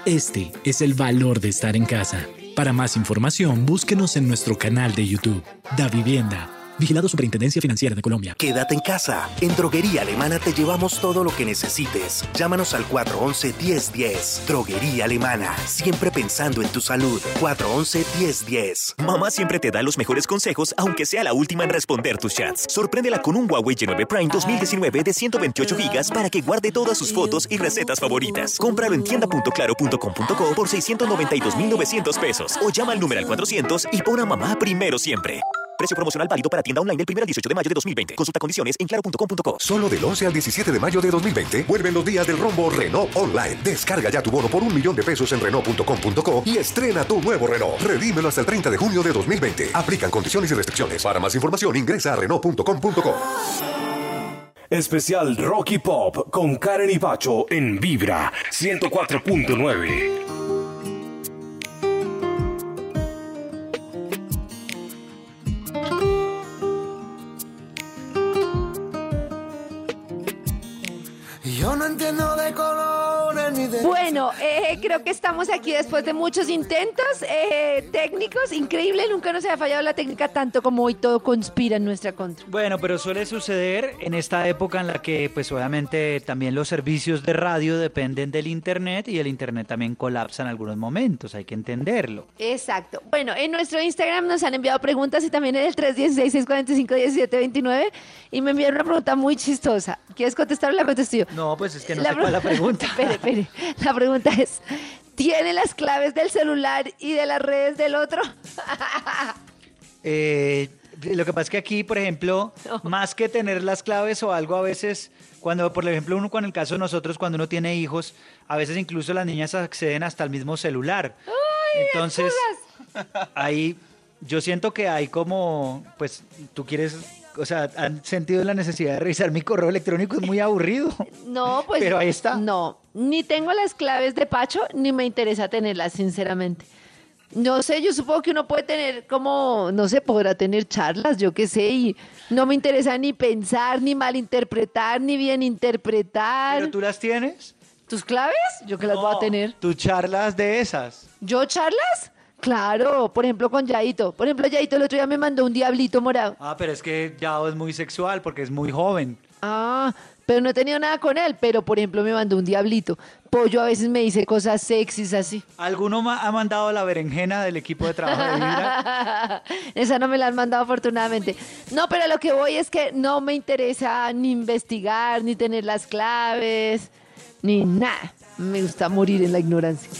Este es el valor de estar en casa. Para más información, búsquenos en nuestro canal de YouTube. Da Vivienda. Vigilado Superintendencia Financiera de Colombia. Quédate en casa. En Droguería Alemana te llevamos todo lo que necesites. Llámanos al 411-1010. Droguería Alemana. Siempre pensando en tu salud. 411-1010. Mamá siempre te da los mejores consejos, aunque sea la última en responder tus chats. Sorpréndela con un Huawei G9 Prime 2019 de 128 GB para que guarde todas sus fotos y recetas favoritas. Cómpralo en tienda.claro.com.co por 692.900 pesos o llama al número 400 y pon a mamá primero siempre. Precio promocional válido para tienda online del 1 al 18 de mayo de 2020. Consulta condiciones en claro.com.co. Solo del 11 al 17 de mayo de 2020 vuelven los días del rombo Renault Online. Descarga ya tu bono por un millón de pesos en Renault.com.co y estrena tu nuevo Renault. Redímelo hasta el 30 de junio de 2020. Aplican condiciones y restricciones. Para más información ingresa a Renault.com.co. Especial Rocky Pop con Karen y Pacho en Vibra 104.9. Yo no entiendo Bueno, eh, creo que estamos aquí después de muchos intentos eh, técnicos. Increíble, nunca nos había fallado la técnica tanto como hoy todo conspira en nuestra contra. Bueno, pero suele suceder en esta época en la que, pues obviamente, también los servicios de radio dependen del Internet y el Internet también colapsa en algunos momentos, hay que entenderlo. Exacto. Bueno, en nuestro Instagram nos han enviado preguntas y también en el 316-645-1729 y me enviaron una pregunta muy chistosa. ¿Quieres contestar o la contesto yo? No, pues es que no La sé cuál es la pregunta. [LAUGHS] espere, espere. [LAUGHS] La pregunta es, ¿tiene las claves del celular y de las redes del otro? [LAUGHS] Eh, lo que pasa es que aquí, por ejemplo, más que tener las claves o algo, a veces, cuando, por ejemplo, uno con el caso de nosotros, cuando uno tiene hijos, a veces incluso las niñas acceden hasta el mismo celular. Entonces, ahí yo siento que hay como, pues, tú quieres, o sea, han sentido la necesidad de revisar mi correo electrónico, es muy aburrido. No, pues. Pero ahí está. No, ni tengo las claves de Pacho, ni me interesa tenerlas, sinceramente. No sé, yo supongo que uno puede tener como, no sé, podrá tener charlas, yo qué sé, y no me interesa ni pensar, ni malinterpretar, ni bien interpretar. ¿Pero tú las tienes? ¿Tus claves? Yo que las voy a tener. Tus charlas de esas. ¿Yo charlas? Claro, por ejemplo con Yaito. Por ejemplo, Yaito el otro día me mandó un diablito morado. Ah, pero es que Yao es muy sexual porque es muy joven. Ah, pero no he tenido nada con él. Pero, por ejemplo, me mandó un diablito. Pollo a veces me dice cosas sexys así. ¿Alguno ma- ha mandado la berenjena del equipo de trabajo de Vibra? [LAUGHS] Esa no me la han mandado afortunadamente. No, pero lo que voy es que no me interesa ni investigar, ni tener las claves, ni nada. Me gusta morir en la ignorancia.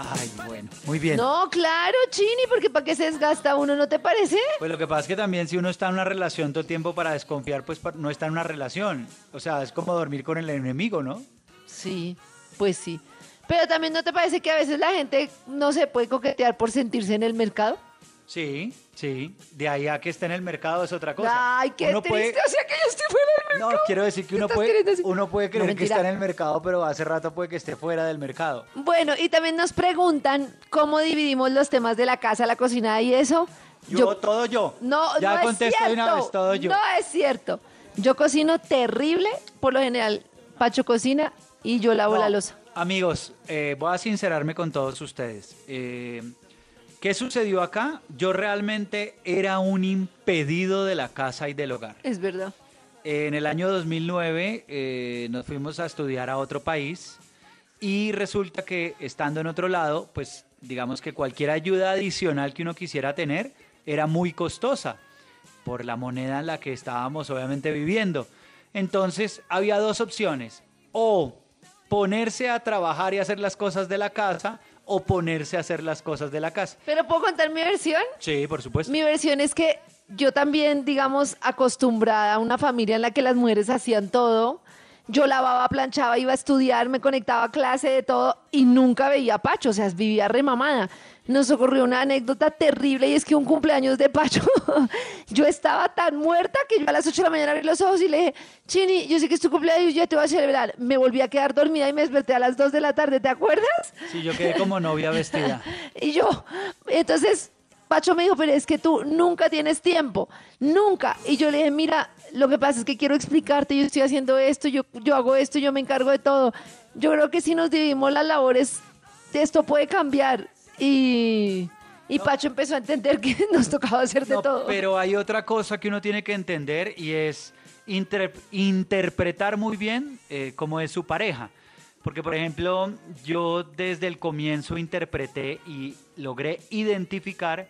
Ay, bueno, muy bien. No, claro, Chini, porque ¿para qué se desgasta uno? ¿No te parece? Pues lo que pasa es que también si uno está en una relación todo el tiempo para desconfiar, pues no está en una relación. O sea, es como dormir con el enemigo, ¿no? Sí, pues sí. Pero también ¿no te parece que a veces la gente no se puede coquetear por sentirse en el mercado? Sí, sí. De ahí a que esté en el mercado es otra cosa. Ay, qué Uno triste. puede- O sea, que yo estoy fuera del mercado. No, quiero decir que ¿Qué uno puede, uno puede No, creer que está en el mercado, pero hace rato puede que esté fuera del mercado. Bueno, y también nos preguntan cómo dividimos los temas de la casa, la cocina y eso. Yo, todo yo. No, Ya no es contesto de una cierto. vez, todo yo. No es cierto. Yo cocino terrible, por lo general. Pacho cocina y yo lavo No, la losa. Amigos, eh, voy a sincerarme con todos ustedes. Eh, ¿Qué sucedió acá? Yo realmente era un impedido de la casa y del hogar. Es verdad. En el año 2009 eh, nos fuimos a estudiar a otro país y resulta que estando en otro lado, pues digamos que cualquier ayuda adicional que uno quisiera tener era muy costosa por la moneda en la que estábamos obviamente viviendo. Entonces había dos opciones, o ponerse a trabajar y hacer las cosas de la casa o ponerse a hacer las cosas de la casa. ¿Pero puedo contar mi versión? Sí, por supuesto. Mi versión es que yo también, digamos, acostumbrada a una familia en la que las mujeres hacían todo. Yo lavaba, planchaba, iba a estudiar, me conectaba a clase de todo y nunca veía a Pacho, o sea, vivía remamada. Nos ocurrió una anécdota terrible y es que un cumpleaños de Pacho, [LAUGHS] yo estaba tan muerta que yo a las 8 de la mañana abrí los ojos y le dije, Chini, yo sé que es tu cumpleaños, yo ya te voy a celebrar. Me volví a quedar dormida y me desperté a las 2 de la tarde, ¿te acuerdas? Sí, yo quedé como novia vestida. [LAUGHS] Y yo, entonces, Pacho me dijo, pero es que tú nunca tienes tiempo, nunca. Y yo le dije, mira, lo que pasa es que quiero explicarte, yo estoy haciendo esto, yo, yo hago esto, yo me encargo de todo. Yo creo que si nos dividimos las labores, esto puede cambiar. Y, y Pacho empezó a entender que [LAUGHS] nos tocaba hacer de No, todo. Pero hay otra cosa que uno tiene que entender y es inter- interpretar muy bien eh, cómo es su pareja. Porque, por ejemplo, yo desde el comienzo interpreté y logré identificar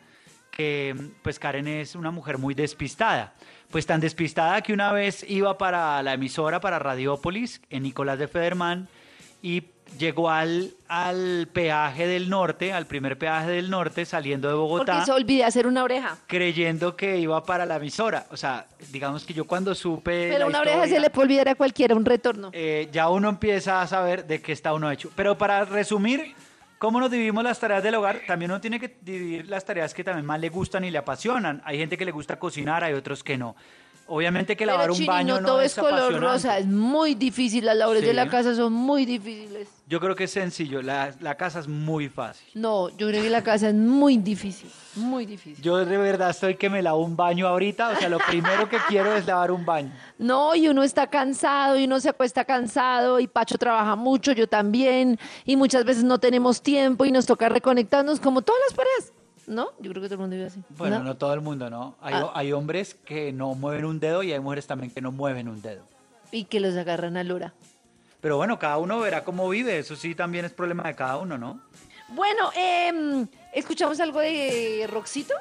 que pues Karen es una mujer muy despistada. Pues tan despistada que una vez iba para la emisora, para Radiópolis, en Nicolás de Federman, y llegó al, al peaje del norte, al primer peaje del norte, saliendo de Bogotá Porque se olvidé hacer una oreja. creyendo que iba para la emisora. O sea, digamos que yo cuando supe. Pero la una oreja se le puede olvidar a cualquiera, un retorno. eh, ya uno empieza a saber de qué está uno hecho. Pero para resumir, ¿cómo nos dividimos las tareas del hogar? También uno tiene que dividir las tareas que también más le gustan y le apasionan. Hay gente que le gusta cocinar, hay otros que no. Obviamente que lavar Pero, un Chini, baño no todo es es color rosa, es muy difícil. Las labores de la casa son muy difíciles. Yo creo que es sencillo. La, la casa es muy fácil. No, yo creo que la casa es muy difícil, muy difícil. Yo de verdad estoy que me lavo un baño ahorita. O sea, lo primero que quiero es lavar un baño. No, y uno está cansado y uno se acuesta cansado y Pacho trabaja mucho, yo también, y muchas veces no tenemos tiempo y nos toca reconectarnos como todas las parejas, ¿no? Yo creo que todo el mundo vive así. Bueno, ¿no? no, todo el mundo, ¿no? Hay, Ah. hay hombres que no mueven un dedo y hay mujeres también que no mueven un dedo. Y que los agarran a lora. Pero bueno, cada uno verá cómo vive. Eso sí también es problema de cada uno, ¿no? Bueno, em, ¿escuchamos algo de Roxito?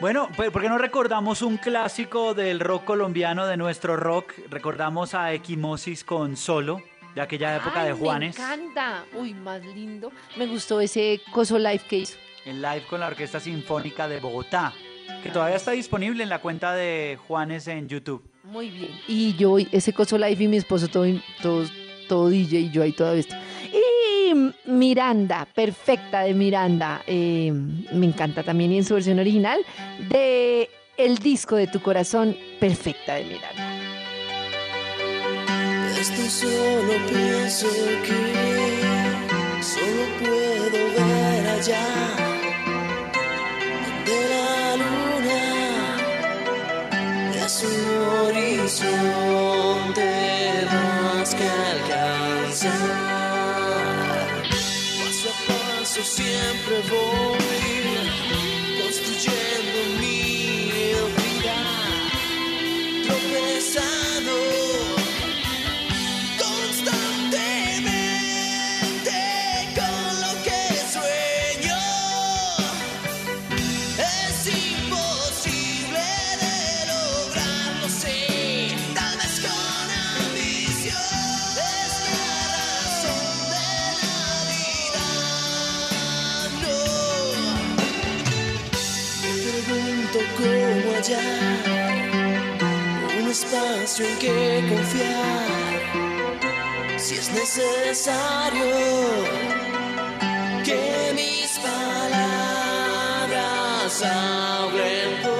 Bueno, pues, ¿por qué no recordamos un clásico del rock colombiano, de nuestro rock? Recordamos a Equimosis con Solo, de aquella época Ay, de Juanes. Me encanta. Uy, más lindo. Me gustó ese coso live que hizo. En live con la Orquesta Sinfónica de Bogotá, que todavía está disponible en la cuenta de Juanes en YouTube. Muy bien. Y yo, ese coso live y mi esposo, todo, todo, todo DJ y yo ahí toda vez. Y Miranda, perfecta de Miranda. eh, me encanta también y en su versión original de El disco de tu corazón, perfecta de Miranda. Esto solo pienso que solo puedo ver allá donde la luna es un horizonte más que alcanzar. Paso a paso siempre voy un espacio en que confiar si es necesario que mis palabras hablen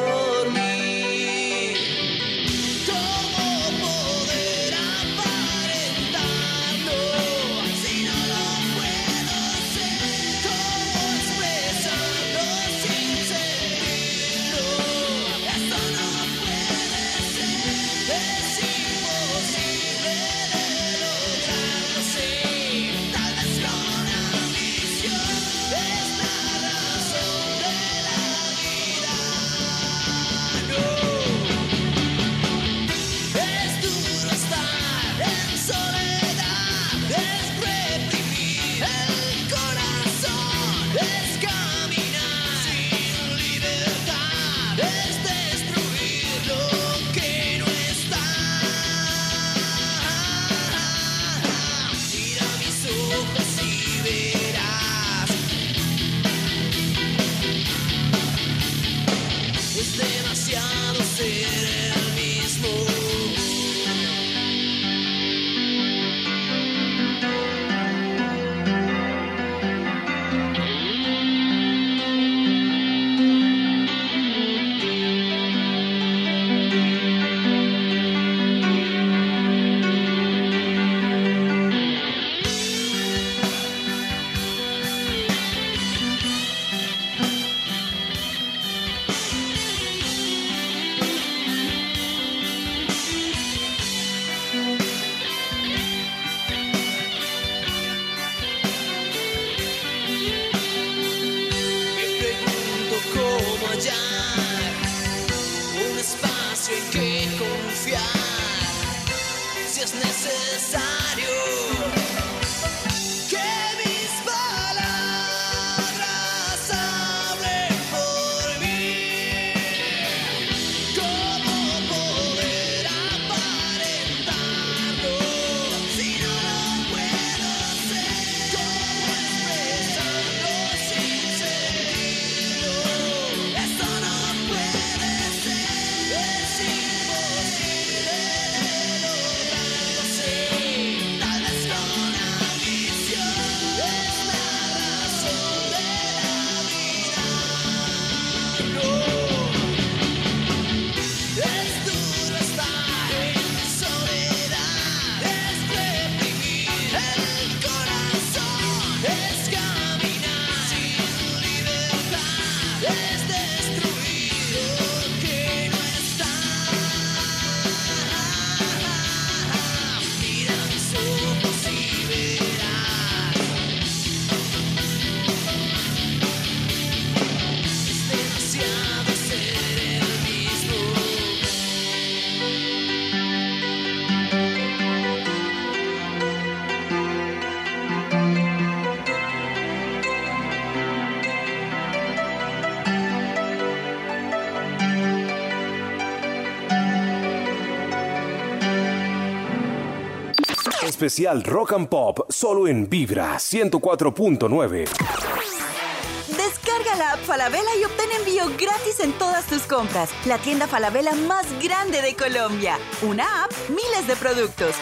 Especial Rock and Pop solo en Vibra 104.9. Descarga la app Falabella y obtén envío gratis en todas tus compras. La tienda Falabella más grande de Colombia. Una app, miles de productos.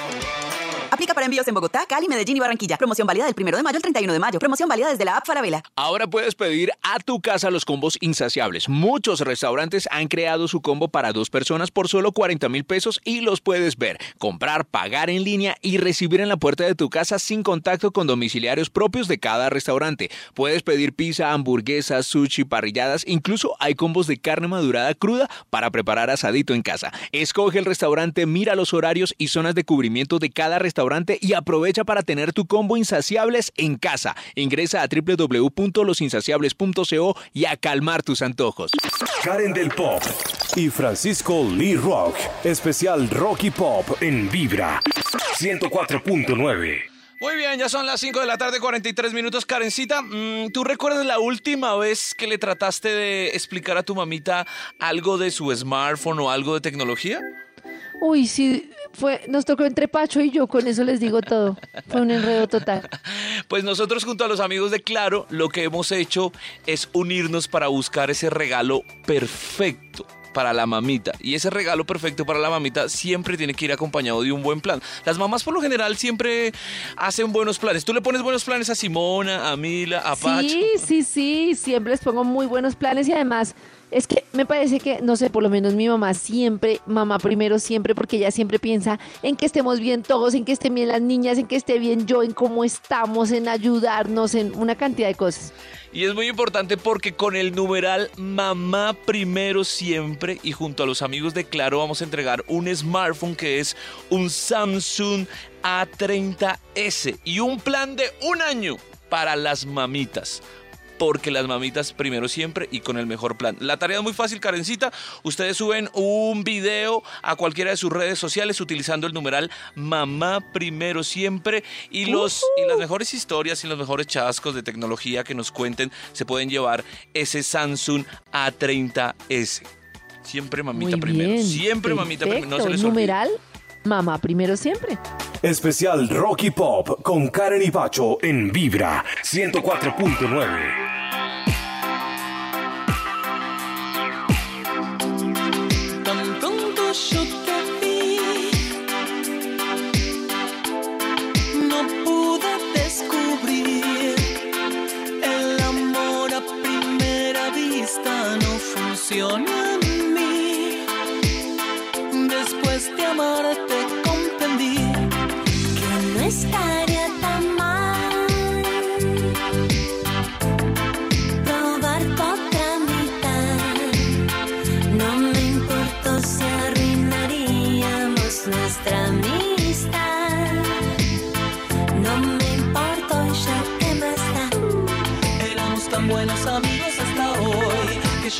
Para envíos en Bogotá, Cali, Medellín y Barranquilla. Promoción válida del 1 de mayo al 31 de mayo. Promoción válida desde la app Falabella. Ahora puedes pedir a tu casa los combos insaciables. Muchos restaurantes han creado su combo para dos personas por solo 40 mil pesos y los puedes ver, comprar, pagar en línea y recibir en la puerta de tu casa sin contacto con domiciliarios propios de cada restaurante. Puedes pedir pizza, hamburguesas, sushi, parrilladas, incluso hay combos de carne madurada cruda para preparar asadito en casa. Escoge el restaurante, mira los horarios y zonas de cubrimiento de cada restaurante y aprovecha para tener tu combo insaciables en casa. Ingresa a www.losinsaciables.co y a calmar tus antojos. Karen del Pop y Francisco Lee Rock. Especial Rocky Pop en Vibra 104.9. Muy bien, ya son las 5 de la tarde, 43 minutos. Karencita, mm, ¿tú recuerdas la última vez que le trataste de explicar a tu mamita algo de su smartphone o algo de tecnología? Uy, sí, fue, nos tocó entre Pacho y yo, con eso les digo todo. Fue un enredo total. [LAUGHS] Pues nosotros junto a los amigos de Claro lo que hemos hecho es unirnos para buscar ese regalo perfecto para la mamita. Y ese regalo perfecto para la mamita siempre tiene que ir acompañado de un buen plan. Las mamás por lo general siempre hacen buenos planes. Tú le pones buenos planes a Simona, a Mila, a Pacho. Sí, sí, sí, siempre les pongo muy buenos planes y además es que me parece que, no sé, por lo menos mi mamá siempre, mamá primero siempre, porque ella siempre piensa en que estemos bien todos, en que estén bien las niñas, en que esté bien yo, en cómo estamos, en ayudarnos, en una cantidad de cosas. Y es muy importante porque con el numeral mamá primero siempre y junto a los amigos de Claro vamos a entregar un smartphone que es un Samsung A30S y un plan de un año para las mamitas. Porque las mamitas primero siempre y con el mejor plan. La tarea es muy fácil, Karencita. Ustedes suben un video a cualquiera de sus redes sociales utilizando el numeral mamá primero siempre. Y, los, y las mejores historias y los mejores chascos de tecnología que nos cuenten se pueden llevar ese Samsung A30S. Siempre mamita primero. Siempre mamita primero. No se les olvide. Numeral, mamá primero siempre. Especial Rocky Pop con Karen y Pacho en Vibra 104.9. Tan pronto yo te vi, no pude descubrir el amor a primera vista no funciona en mí. Después de amarte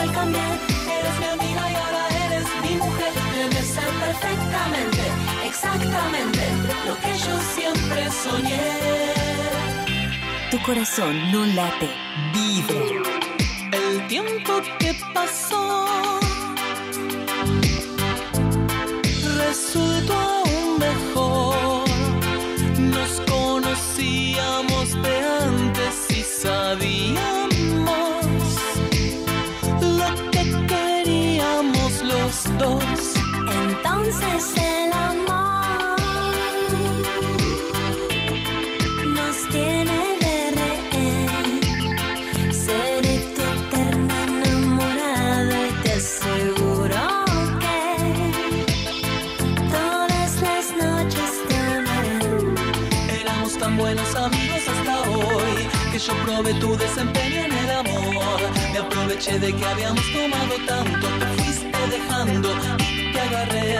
¿Cómo fue que de papel cambié? eres mi amiga y ahora eres mi mujer. Debe ser perfectamente, exactamente lo que yo siempre soñé. Tu corazón no late, vibra. El tiempo que yo probé tu desempeño en el amor. Me aproveché de que habíamos tomado tanto, te fuiste dejando y te agarré.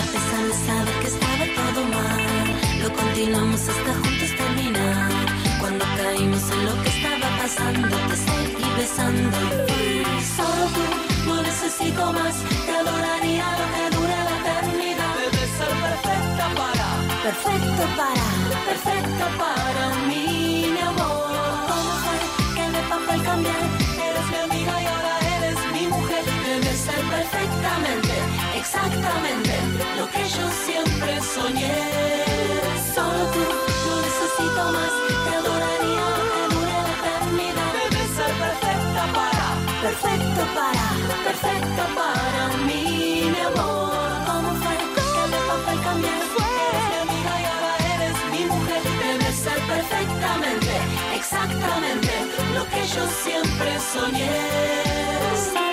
A pesar de saber que estaba todo mal, lo continuamos hasta juntos terminar. Cuando caímos en lo que estaba pasando, te seguí besando. Solo tú, no necesito más, te adoraría lo que dure la eternidad. Debes ser perfecta para, Perfecto para, perfecto para mí, mi amor. ¿Cómo fue que de papel cambié? eres mi amiga y perfectamente, exactamente lo que yo siempre soñé. Solo tú, no necesito más, te adoraría que dure la eternidad. Debes ser perfecta para, Perfecto para, perfecto para mí, mi amor. ¿Cómo fue que de papel cambié? eres mi amiga y ahora eres mi mujer. Debe ser perfectamente, exactamente lo que yo siempre soñé.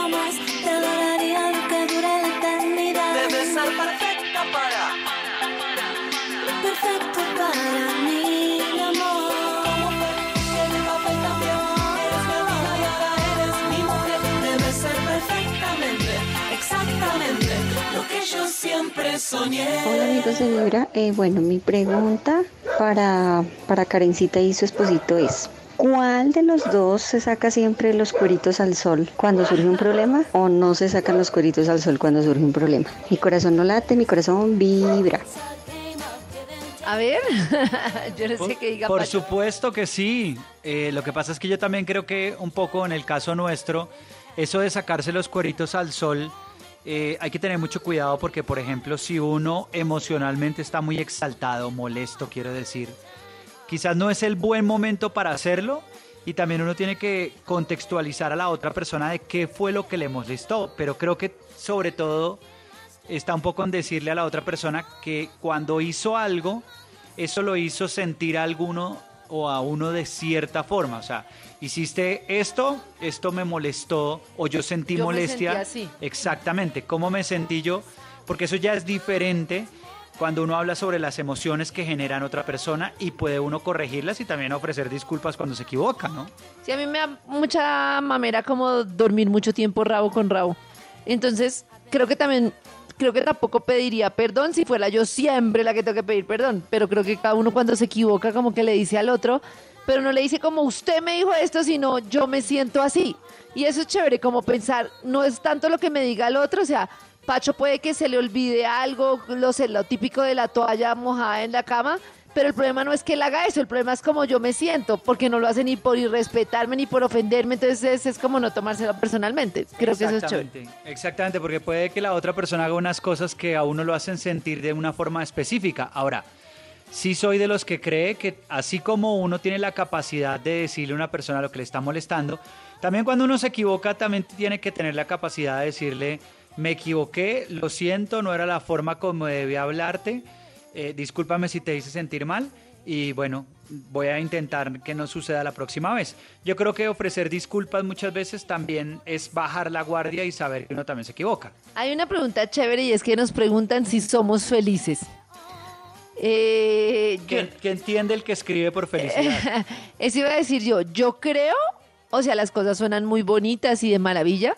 Necesito más, te adoraría lo que dure la eternidad. Debes ser perfecta para, perfecto para mí, mi amor. Exactamente lo que yo siempre soñé. Hola amigos de Vibra, Eh, bueno mi pregunta para, para Karencita y su esposito es ¿Cuál de los dos se saca siempre los cueritos al sol cuando surge un problema o no se sacan los cueritos al sol cuando surge un problema? Mi corazón no late, mi corazón vibra. A ver, [LAUGHS] yo no sé qué diga Por Pacho. supuesto que sí. Eh, lo que pasa es que yo también creo que un poco en el caso nuestro, eso de sacarse los cueritos al sol, eh, hay que tener mucho cuidado porque, por ejemplo, si uno emocionalmente está muy exaltado, molesto, quiero decir, quizás no es el buen momento para hacerlo y también uno tiene que contextualizar a la otra persona de qué fue lo que le molestó, pero creo que sobre todo está un poco en decirle a la otra persona que cuando hizo algo, eso lo hizo sentir a alguno o a uno de cierta forma. O sea, hiciste esto, esto me molestó o yo sentí Yo me molestia. sentí así. Exactamente, ¿cómo me sentí yo? Porque eso ya es diferente cuando uno habla sobre las emociones que generan otra persona y puede uno corregirlas y también ofrecer disculpas cuando se equivoca, ¿no? Sí, a mí me da mucha mamera como dormir mucho tiempo rabo con rabo. Entonces, creo que también, creo que tampoco pediría perdón si fuera yo siempre la que tengo que pedir perdón. Pero creo que cada uno cuando se equivoca como que le dice al otro, pero no le dice como usted me dijo esto, sino yo me siento así. Y eso es chévere, como pensar, no es tanto lo que me diga el otro, o sea, Pacho puede que se le olvide algo, lo, lo típico de la toalla mojada en la cama, pero el problema no es que él haga eso, el problema es como yo me siento, porque no lo hace ni por irrespetarme ni por ofenderme, entonces es, como no tomárselo personalmente. Creo que eso es chévere. Exactamente, Exactamente, porque puede que la otra persona haga unas cosas que a uno lo hacen sentir de una forma específica. Ahora, sí soy de los que cree que así como uno tiene la capacidad de decirle a una persona lo que le está molestando, también cuando uno se equivoca también tiene que tener la capacidad de decirle, me equivoqué, lo siento, no era la forma como debía hablarte, eh, discúlpame si te hice sentir mal y bueno, voy a intentar que no suceda la próxima vez. Yo creo que ofrecer disculpas muchas veces también es bajar la guardia y saber que uno también se equivoca. Hay una pregunta chévere y es que nos preguntan si somos felices. Eh, yo- ¿Qué, qué entiende el que escribe por felicidad? [LAUGHS] Eso iba a decir yo. Yo creo, o sea, las cosas suenan muy bonitas y de maravilla,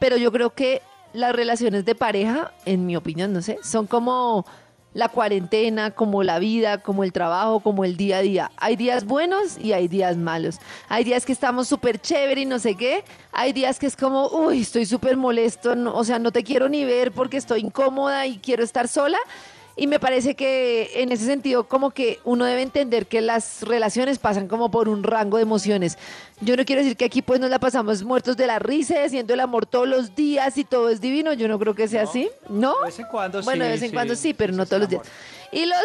pero yo creo que las relaciones de pareja, en mi opinión, no sé, son como la cuarentena, como la vida, como el trabajo, como el día a día. Hay días buenos y hay días malos. Hay días que estamos súper chévere y no sé qué. Hay días que es como, uy, estoy súper molesto, no- o sea, no te quiero ni ver porque estoy incómoda y quiero estar sola. Y me parece que en ese sentido como que uno debe entender que las relaciones pasan como por un rango de emociones. Yo no quiero decir que aquí pues nos la pasamos muertos de la risa, haciendo el amor todos los días y todo es divino. Yo no creo que sea así, ¿no? De vez en cuando Bueno, sí, de vez en sí. cuando sí, pero no todos los días. Y, los,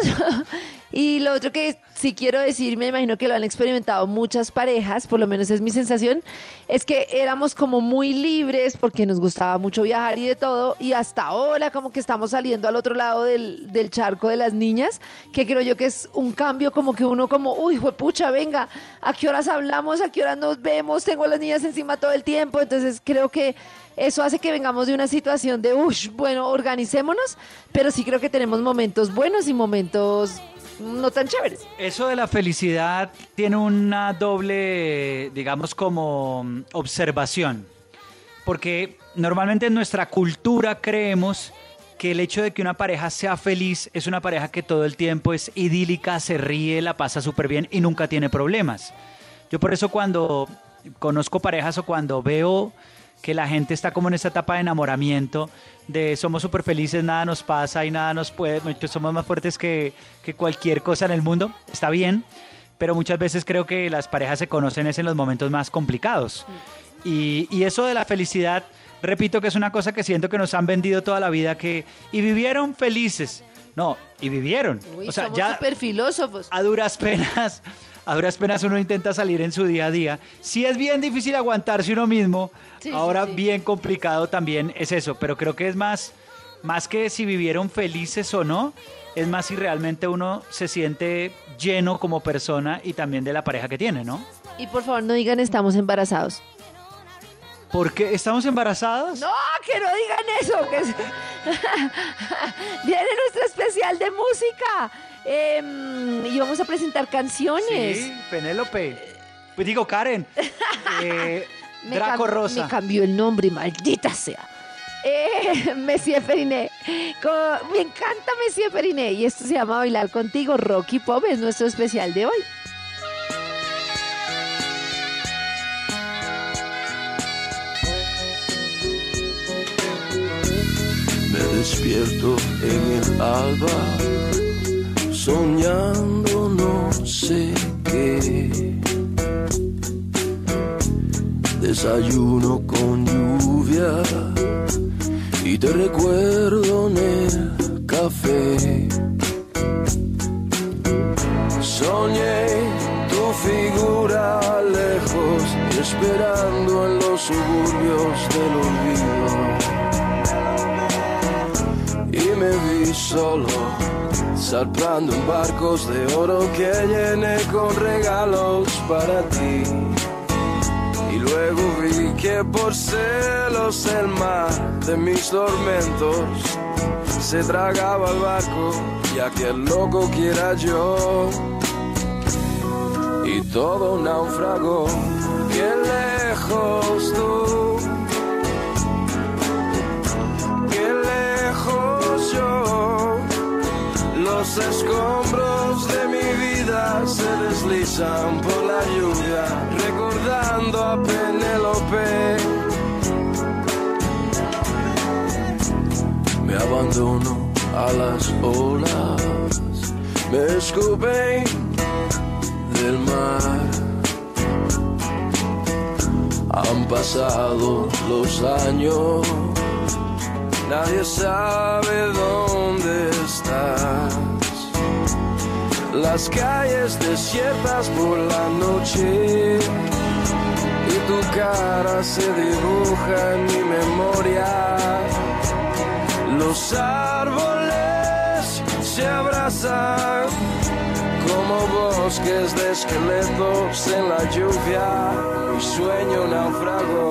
y lo otro que sí quiero decir, me imagino que lo han experimentado muchas parejas, por lo menos es mi sensación, es que éramos como muy libres porque nos gustaba mucho viajar y de todo, y hasta ahora como que estamos saliendo al otro lado del, del charco de las niñas, que creo yo que es un cambio como que uno como, uy, pucha, venga, ¿a qué horas hablamos? ¿A qué horas nos vemos? Tengo a las niñas encima todo el tiempo, entonces creo que eso hace que vengamos de una situación de, uff, bueno, organicémonos, pero sí creo que tenemos momentos buenos y momentos no tan chéveres. Eso de la felicidad tiene una doble, digamos, como observación. Porque normalmente en nuestra cultura creemos que el hecho de que una pareja sea feliz es una pareja que todo el tiempo es idílica, se ríe, la pasa súper bien y nunca tiene problemas. Yo por eso cuando conozco parejas o cuando veo que la gente está como en esta etapa de enamoramiento, de somos súper felices, nada nos pasa y nada nos puede, que somos más fuertes que, que cualquier cosa en el mundo, está bien, pero muchas veces creo que las parejas se conocen es en los momentos más complicados. Y, y eso de la felicidad, repito que es una cosa que siento que nos han vendido toda la vida, que y vivieron felices. No, y vivieron. Uy, o sea, somos ya súper filósofos. a duras penas, a duras penas uno intenta salir en su día a día. Sí es bien difícil aguantarse uno mismo, Sí, ahora sí. bien complicado también es eso, pero creo que es más, más que si vivieron felices o no, es más si realmente uno se siente lleno como persona y también de la pareja que tiene, ¿no? Y por favor no digan estamos embarazados. Porque estamos embarazadas. No, que no digan eso. Que es- [LAUGHS] Viene nuestro especial de música. Em, y vamos a presentar canciones. Sí, Penélope. Pues digo, Karen. [LAUGHS] Eh, Draco Rosa. Me cambió el nombre, maldita sea. Eh, [LAUGHS] Messi Periné. Me encanta Messi Periné. Y esto se llama Bailar Contigo. Rocky Pop es nuestro especial de hoy. Me despierto en el alba, soñando no sé qué. Desayuno con lluvia y te recuerdo en el café. Soñé tu figura lejos, esperando en los suburbios del olvido y me vi solo zarpando en barcos de oro que llené con regalos para ti. Y luego vi que por celos el mar de mis tormentos se tragaba el barco y aquel loco que era yo. Y todo naufragó, que lejos tú que lejos yo. Los escombros de mi vida se deslizan por la lluvia, recordando a Penélope. Me abandono a las olas, me escupen del mar. Han pasado los años Nadie sabe dónde las calles desiertas por la noche y tu cara se dibuja en mi memoria. Los árboles se abrazan como bosques de esqueletos en la lluvia. Mi sueño naufrago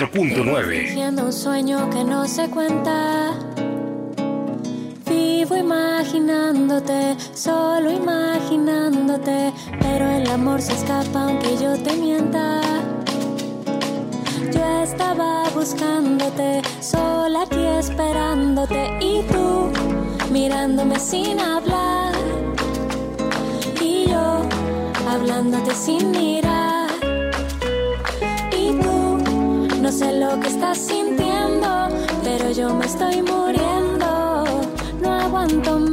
94.9. un sueño que no se cuenta. Vivo imaginándote, solo imaginándote. Pero el amor se escapa aunque yo te mienta. Yo estaba buscándote, sola aquí esperándote. Y tú mirándome sin hablar. Y yo hablándote sin mirar. sé lo que estás sintiendo, pero yo me estoy muriendo. No aguanto más.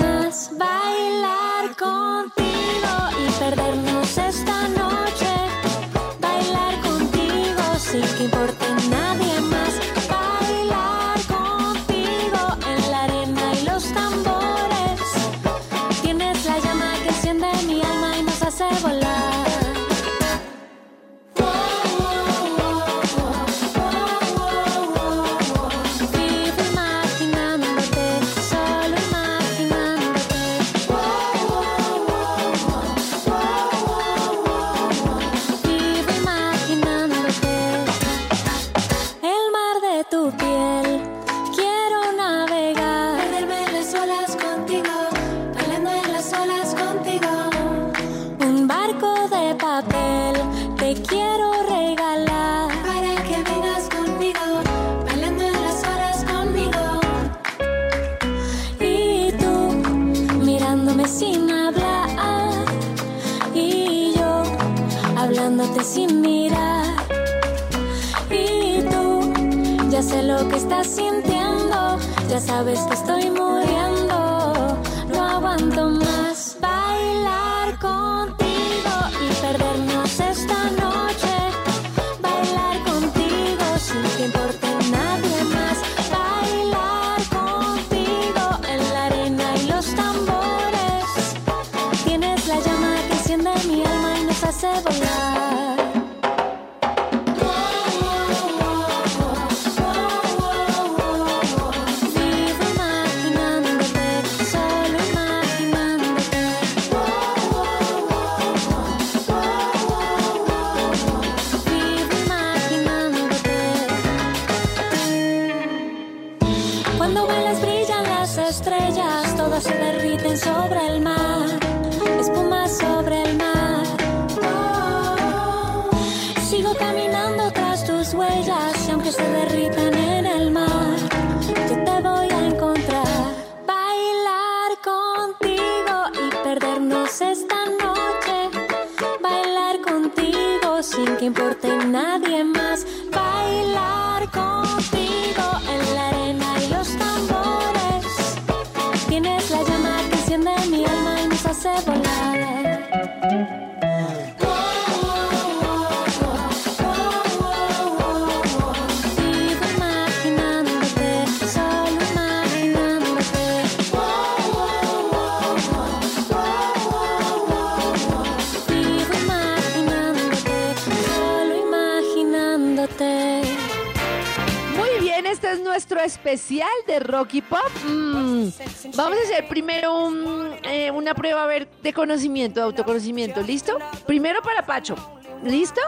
Pop. Mm, Vamos a hacer primero un, eh, una prueba a ver de conocimiento, de autoconocimiento. ¿Listo? Primero para Pacho. ¿Listo?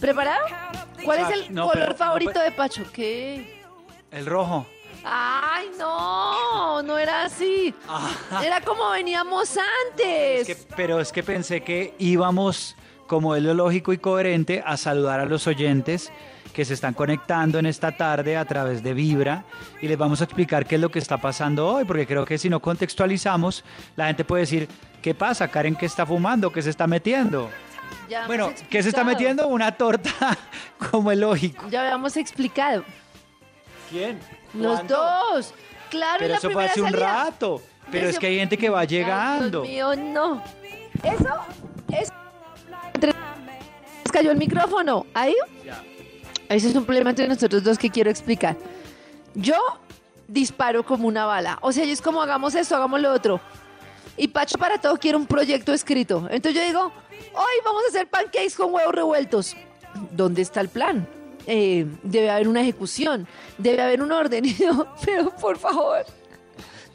¿Preparado? ¿Cuál es el No, color pero- no, favorito pero- de Pacho? ¿Qué? El rojo. Ay, no, no era así. Era como veníamos antes. Es que- pero es que pensé que íbamos, como es lo lógico y coherente, a saludar a los oyentes que se están conectando en esta tarde a través de Vibra y les vamos a explicar qué es lo que está pasando hoy, porque creo que si no contextualizamos, la gente puede decir, ¿qué pasa, Karen? ¿Qué está fumando? ¿Qué se está metiendo? Ya Bueno, ¿qué se está metiendo? Una torta, [LAUGHS] como es lógico. Ya habíamos explicado. ¿Quién? Los dos. Claro, en Pero la eso fue hace un salida. rato. Pero es Eso- que hay gente que va llegando. Dios mío, no. Eso es. Entre- Cayó el micrófono. ¿Ahí? Ese es un problema entre nosotros dos que quiero explicar. Yo disparo como una bala. O sea, yo es como hagamos esto, hagamos lo otro. Y Pacho para todo quiere un proyecto escrito. Entonces yo digo, hoy vamos a hacer pancakes con huevos revueltos. ¿Dónde está el plan? Eh, debe haber una ejecución, debe haber un orden. [LAUGHS] Yo, pero por favor,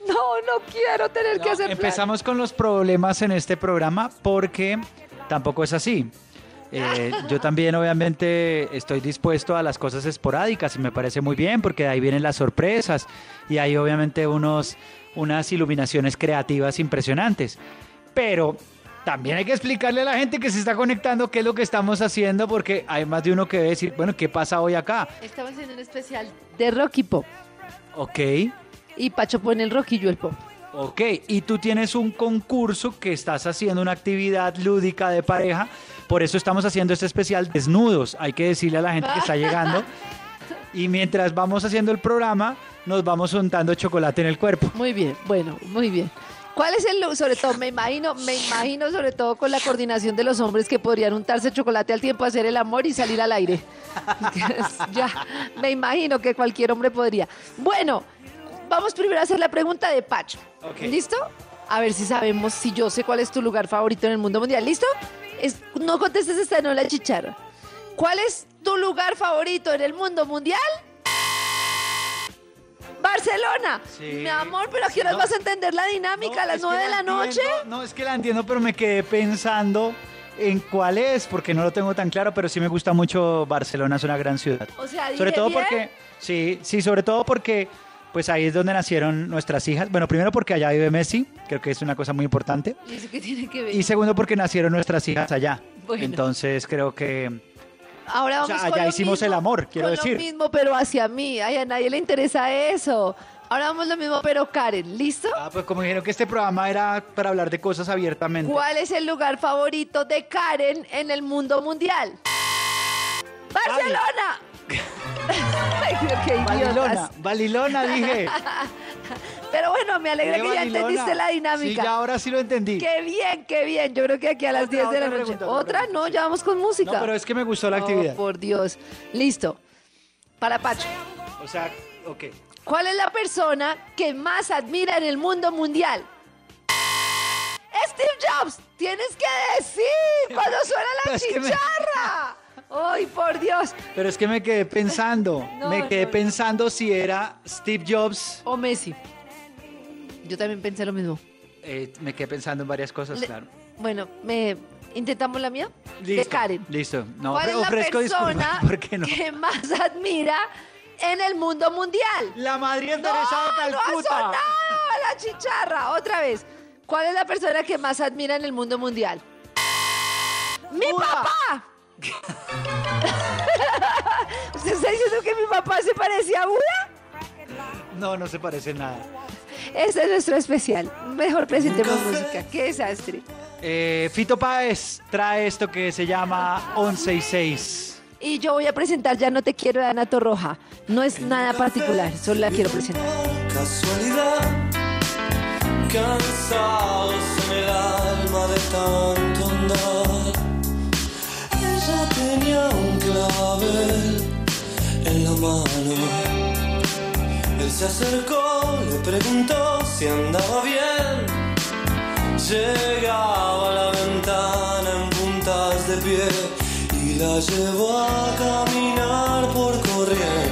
no, no quiero tener que hacer plan. Empezamos con los problemas en este programa porque tampoco es así. Eh, yo también obviamente estoy dispuesto a las cosas esporádicas y me parece muy bien porque de ahí vienen las sorpresas y hay obviamente unos, unas iluminaciones creativas impresionantes. Pero también hay que explicarle a la gente que se está conectando qué es lo que estamos haciendo porque hay más de uno que debe decir, bueno, ¿qué pasa hoy acá? Estamos haciendo un especial de Rocky Pop. Ok. Y Pacho pone el rock y yo el pop. Ok, y tú tienes un concurso que estás haciendo una actividad lúdica de pareja, por eso estamos haciendo este especial desnudos. Hay que decirle a la gente que está llegando. Y mientras vamos haciendo el programa, nos vamos untando chocolate en el cuerpo. Muy bien, bueno, muy bien. ¿Cuál es el, sobre todo, me imagino, me imagino sobre todo con la coordinación de los hombres que podrían untarse chocolate al tiempo, hacer el amor y salir al aire? [LAUGHS] ya, me imagino que cualquier hombre podría. Bueno, vamos primero a hacer la pregunta de Pacho. ¿Listo? A ver si sabemos, si yo sé cuál es tu lugar favorito en el mundo mundial. ¿Listo? Es- no contestes esta no la chicharra. ¿Cuál es tu lugar favorito en el mundo mundial? Barcelona. Mi amor, pero ¿a qué horas vas a entender la dinámica? ¿A las es que nueve de la noche? no, es que la entiendo, pero me quedé pensando en cuál es, porque no lo tengo tan claro, pero sí me gusta mucho Barcelona, es una gran ciudad. O sea, sobre todo bien. porque, sí, sí, sobre todo porque, pues ahí es donde nacieron nuestras hijas. Bueno, primero porque allá vive Messi, creo que es una cosa muy importante. ¿Y eso qué tiene que ver? Y segundo porque nacieron nuestras hijas allá. Bueno. Entonces creo que Ahora o sea, vamos con allá hicimos mismo, el amor, quiero con decir. lo mismo, pero hacia mí. Ay, a nadie le interesa eso. Ahora vamos lo mismo, pero Karen, ¿listo? Ah, pues como dijeron que este programa era para hablar de cosas abiertamente. ¿Cuál es el lugar favorito de Karen en el mundo mundial? ¡Barcelona! [LAUGHS] Ay, qué. Balilona, Balilona dije. [LAUGHS] Pero bueno, me alegra que ya Balilona. entendiste la dinámica. Sí, ya ahora sí lo entendí. Qué bien, qué bien. Yo creo que aquí a las 10 de la noche. pregunta, otra. No, ya vamos con música. No, pero es que me gustó la Oh, actividad. por Dios. Listo. Para Pacho. O sea, ok. ¿Cuál es la persona que más admira en el mundo mundial? Steve Jobs, tienes que decir [LAUGHS] cuando suena la chicharra. ¡Ay, por Dios! Pero es que me quedé pensando, No, me quedé no. pensando si era Steve Jobs. O Messi. Yo también pensé lo mismo. Eh, me quedé pensando en varias cosas, Le- claro. Bueno, me intentamos la mía. De Listo, Karen. Listo. No, ¿Cuál es la ofrezco persona [LAUGHS] que más admira en el mundo mundial? La Madrid no, de la chicharra. Otra vez. ¿Cuál es la persona que más admira en el mundo mundial? ¡Mi papá! [LAUGHS] ¿Usted está diciendo que mi papá se parecía a Buda? No, no se parece nada. Este es nuestro especial. Mejor presentemos música. ¡Qué desastre! Eh, Fito Páez trae esto que se llama 11 y 6. Y yo voy a presentar Ya no te quiero de Ana Torroja. No es nada particular, solo la quiero presentar. casualidad, cansados en el alma de tanto andar. Tenía un clavel en la mano. Él se acercó, le preguntó si andaba bien. Llegaba a la ventana en puntas de pie y la llevó a caminar por corrientes.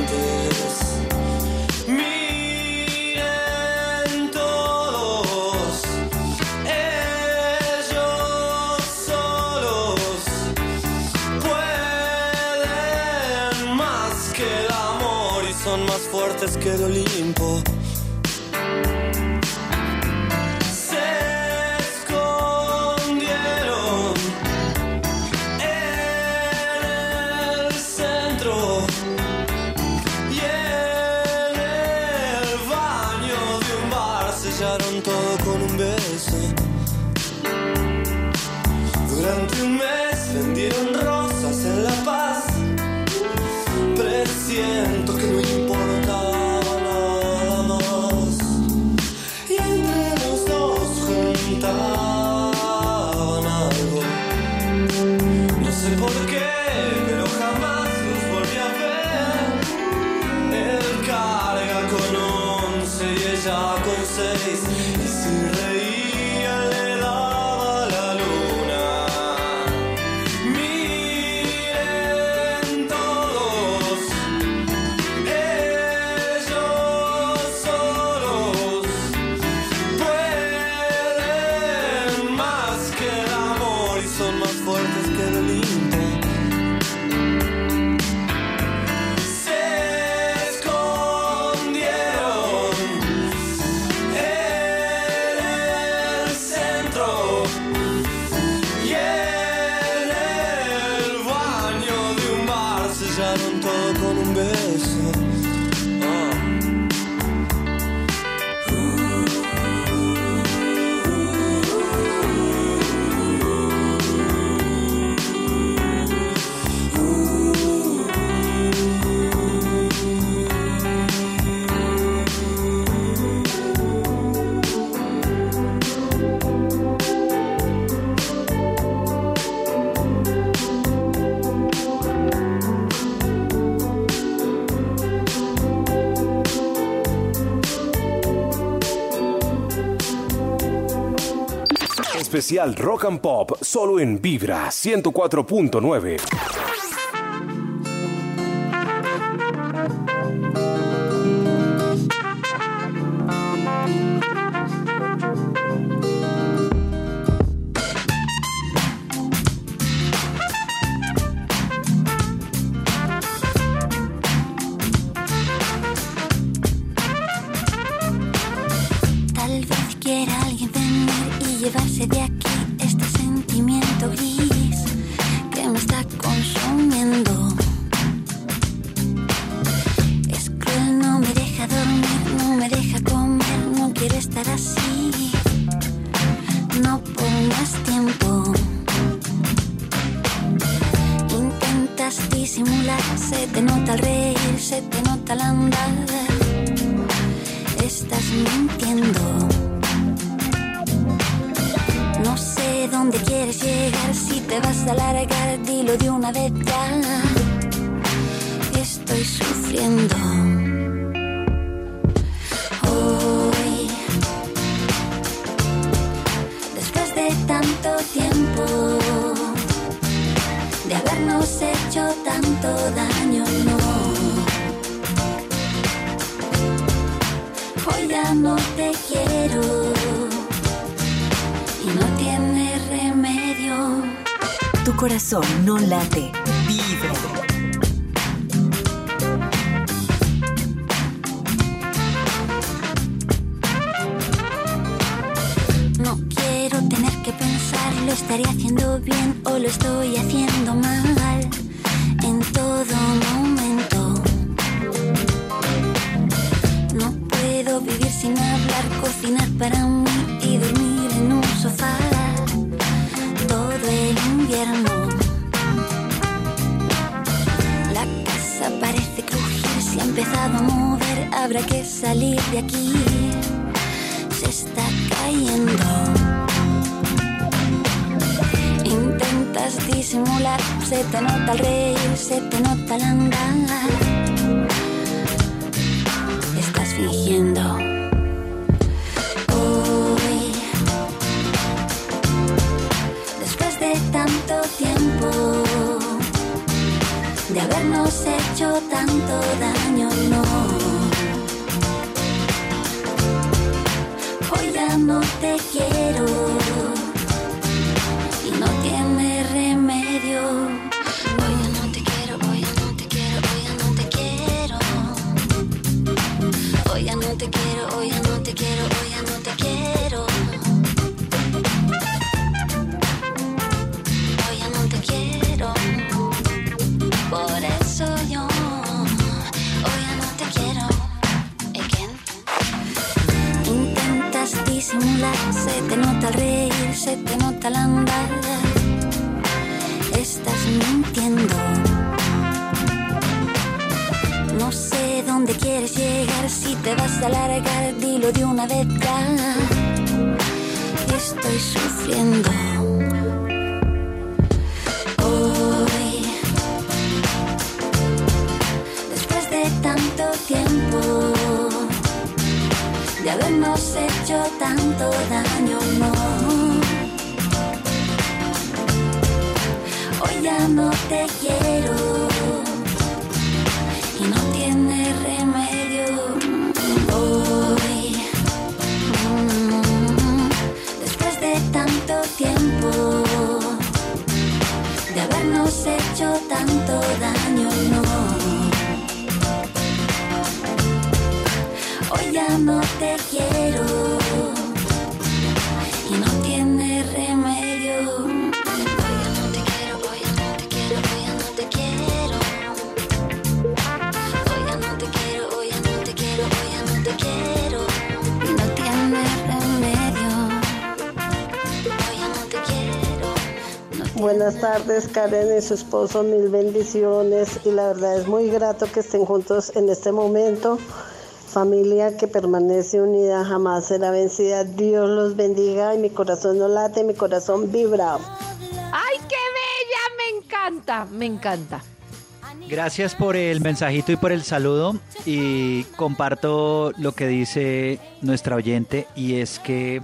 Especial Rock and Pop solo en Vibra 104.9. tiempo, de habernos hecho tanto daño, no. Hoy ya no te quiero y no tiene remedio. Tu corazón no late, estaré haciendo bien o lo estoy haciendo mal en todo momento. No puedo vivir sin hablar, cocinar para mí y dormir en un sofá todo el invierno. empezado a mover, habrá que salir de aquí. Se está cayendo. Se te nota el reír, se te nota el andar. Estás fingiendo. Hoy, después de tanto tiempo de habernos hecho tanto daño, no. Hoy ya no te quiero no te quiero, hoy ya no te quiero, hoy ya no te quiero. Hoy ya no te quiero. Por eso yo hoy ya no te quiero. Again. Intentas disimular, se te nota el reír, se te nota el andar. Estás mintiendo. Dónde quieres llegar, si te vas a largar, dilo de una vez ya. Estoy sufriendo. Hoy después de tanto tiempo de habernos hecho tanto daño, no. Hoy ya no te quiero Buenas tardes, Karen y su esposo, mil bendiciones y la verdad es muy grato que estén juntos en este momento. Familia que permanece unida jamás será vencida. Dios los bendiga y mi corazón no late, mi corazón vibra. ¡Ay, qué bella! Me encanta, me encanta. Gracias por el mensajito y por el saludo y comparto lo que dice nuestra oyente y es que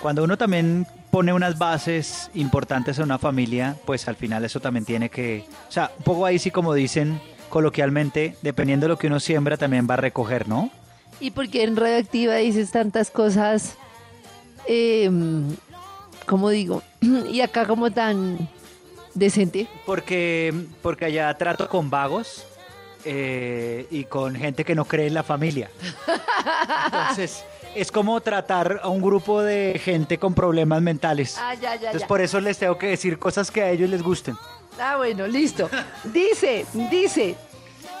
cuando uno también pone unas bases importantes en una familia, pues al final eso también tiene que, o sea, un poco ahí sí como dicen coloquialmente, dependiendo de lo que uno siembra también va a recoger, ¿no? ¿Y porque en Radioactiva dices tantas cosas, eh, como digo, [CLEARS THROAT] y acá como tan decente? Porque, porque allá trato con vagos eh, y con gente que no cree en la familia. [LAUGHS] Entonces, es como tratar a un grupo de gente con problemas mentales. Ah, ya, ya, Entonces, ya. por eso les tengo que decir cosas que a ellos les gusten. Ah, bueno, listo. Dice, dice,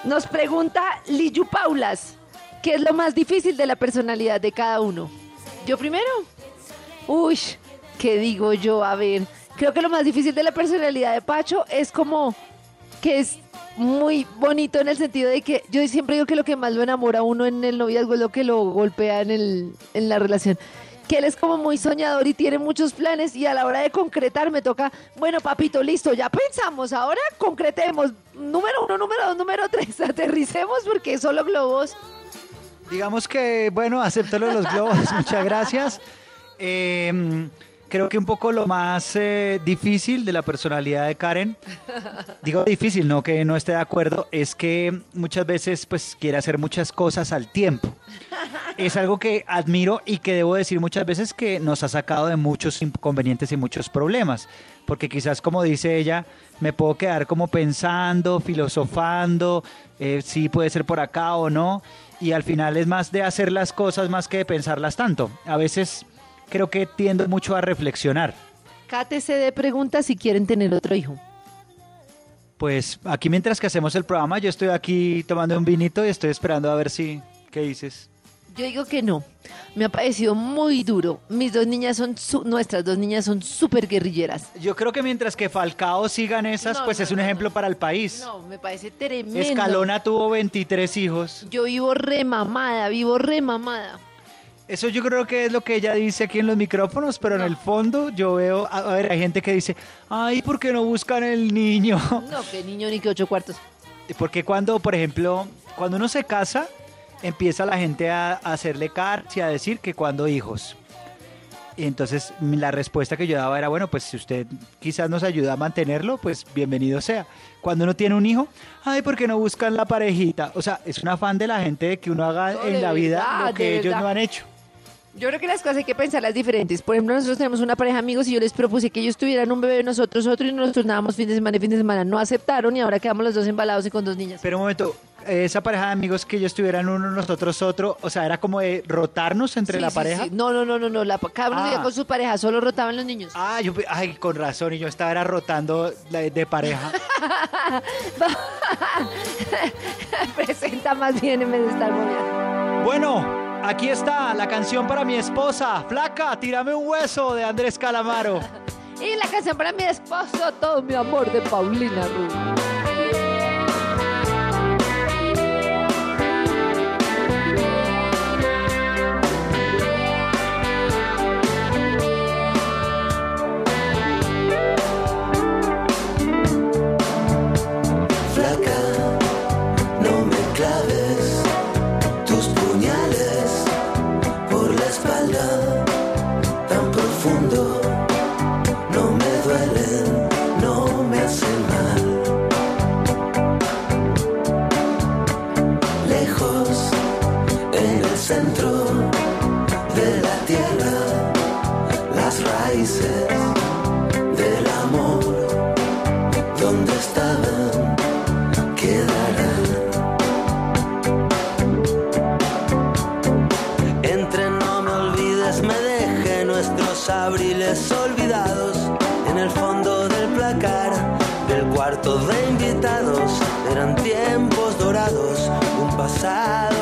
nos pregunta Liyu Paulas, ¿qué es lo más difícil de la personalidad de cada uno? ¿Yo primero? Uy, ¿qué digo yo? A ver, creo que lo más difícil de la personalidad de Pacho es como que es muy bonito en el sentido de que yo siempre digo que lo que más lo enamora a uno en el noviazgo es lo que lo golpea en, el, en la relación. Que él es como muy soñador y tiene muchos planes y a la hora de concretar me toca, bueno papito, listo, ya pensamos, ahora concretemos. Número uno, número dos, número tres, [LAUGHS] aterricemos porque solo globos. Digamos que, bueno, acepto lo de los globos, [LAUGHS] muchas gracias. Eh, creo que un poco lo más eh, difícil de la personalidad de Karen, [LAUGHS] digo difícil, no que no esté de acuerdo, es que muchas veces pues quiere hacer muchas cosas al tiempo. Es algo que admiro y que debo decir muchas veces que nos ha sacado de muchos inconvenientes y muchos problemas, porque quizás como dice ella, me puedo quedar como pensando, filosofando, eh, si puede ser por acá o no, y al final es más de hacer las cosas más que de pensarlas tanto. A veces creo que tiendo mucho a reflexionar. Kate se de pregunta si quieren tener otro hijo. Pues aquí mientras que hacemos el programa, yo estoy aquí tomando un vinito y estoy esperando a ver si, ¿qué dices? Yo digo que no. Me ha parecido muy duro. Mis dos niñas son, su- nuestras dos niñas son súper guerrilleras. Yo creo que mientras que Falcao sigan esas, No, pues no, es un no, ejemplo para el país. No, me parece tremendo. Escalona tuvo 23 hijos. Yo vivo remamada, vivo remamada. Eso yo creo que es lo que ella dice aquí en los micrófonos, pero en el fondo yo veo, a a ver, hay gente que dice, ay, ¿por qué no buscan el niño? No, [LAUGHS] que niño ni que ocho cuartos. Porque cuando, por ejemplo, cuando uno se casa, empieza la gente a, a hacerle cartas y a decir que cuando hijos. Y entonces mi- la respuesta que yo daba era, bueno, pues si usted quizás nos ayuda a mantenerlo, pues bienvenido sea. Cuando uno tiene un hijo, ay, ¿por qué no buscan la parejita? O sea, es un afán de la gente de que uno haga No, en la vida lo que ellos verdad. no han hecho. Yo creo que las cosas hay que pensarlas diferentes. Por ejemplo, nosotros tenemos una pareja de amigos y yo les propuse que ellos tuvieran un bebé, nosotros otro, y nos turnábamos fin de semana y fin de semana. No aceptaron y ahora quedamos los dos embalados y con dos niñas. Pero un momento, esa pareja de amigos que ellos tuvieran uno, nosotros otro, o sea, era como de rotarnos entre Sí, la sí, pareja. sí. No, no, no, no, no. La, cada uno Ah. vivía con su pareja, solo rotaban los niños. Ah, yo, ay, con razón, y yo estaba era rotando de pareja. [LAUGHS] Presenta más bien en vez de estar moviendo. Bueno, aquí está la canción para mi esposa. Flaca, tírame un hueso de Andrés Calamaro. [LAUGHS] Y la canción para mi esposo, todo mi amor de Paulina Rubio. Centro de la tierra, las raíces del amor, donde estaban, quedarán. Entre no me olvides, me dejé nuestros abriles olvidados en el fondo del placar del cuarto de invitados. Eran tiempos dorados, un pasado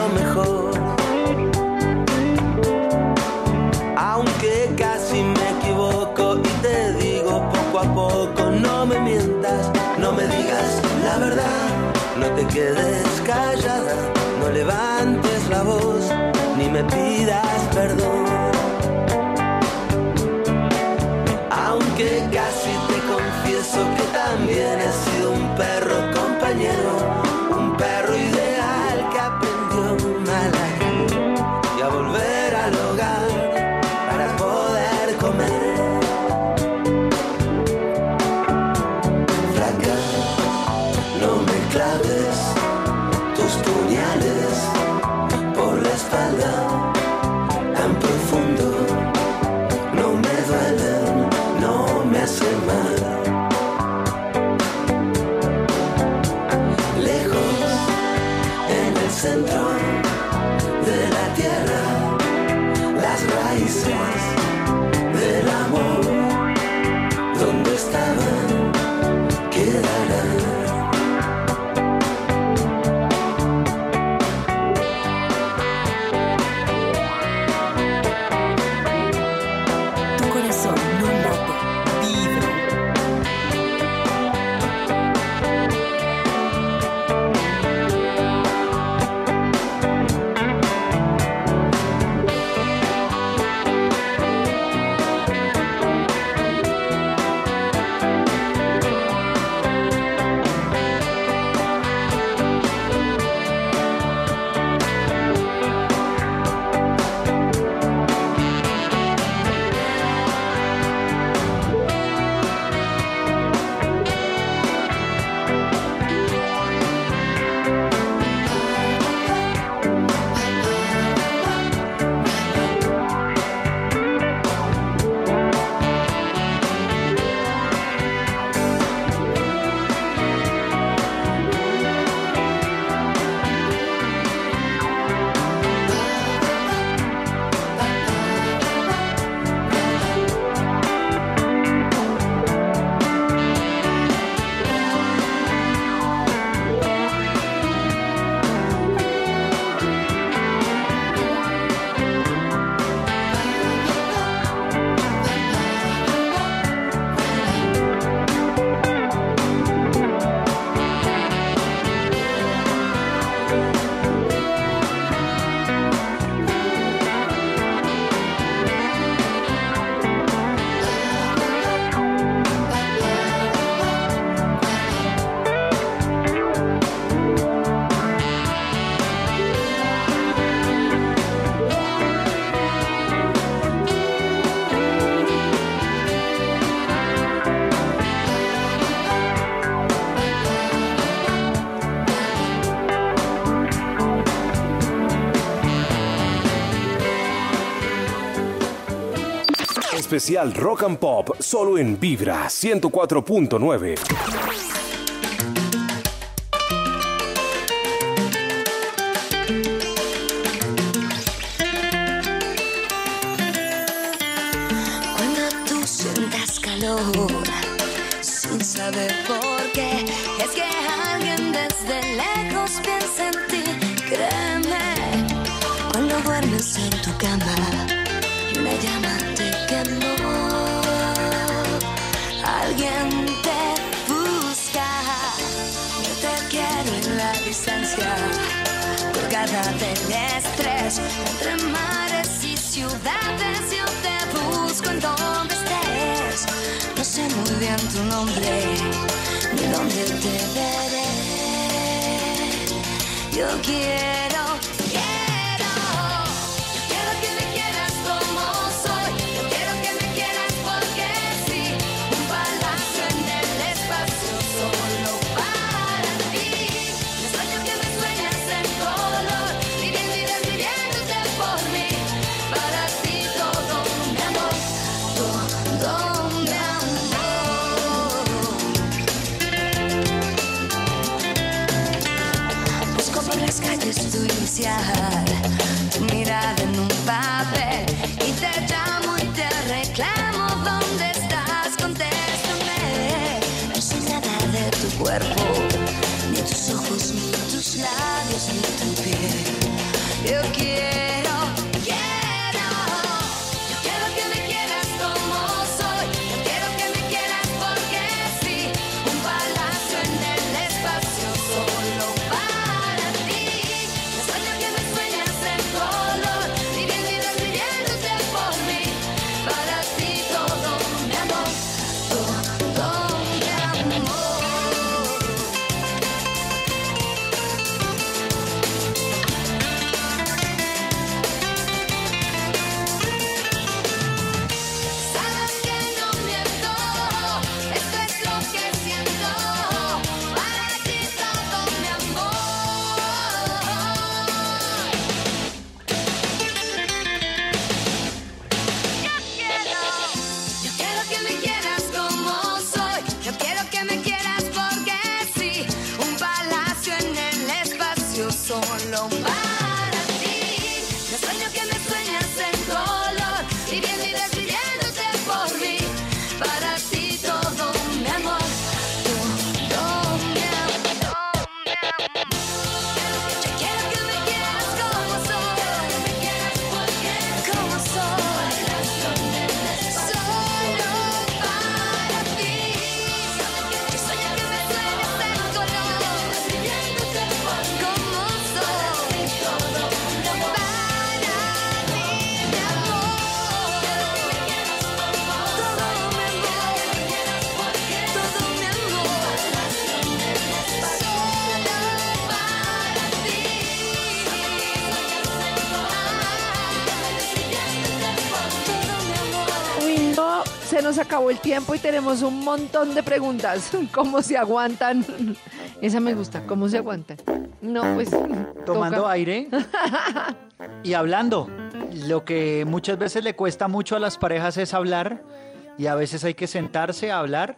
perdón. Especial Rock and Pop solo en Vibra 104.9. acabó el tiempo y tenemos un montón de preguntas. [LAUGHS] ¿Cómo se aguantan? [LAUGHS] Esa me gusta, ¿cómo se aguantan? No, pues. [LAUGHS] Tomando toca. aire y hablando. Lo que muchas veces le cuesta mucho a las parejas es hablar y a veces hay que sentarse a hablar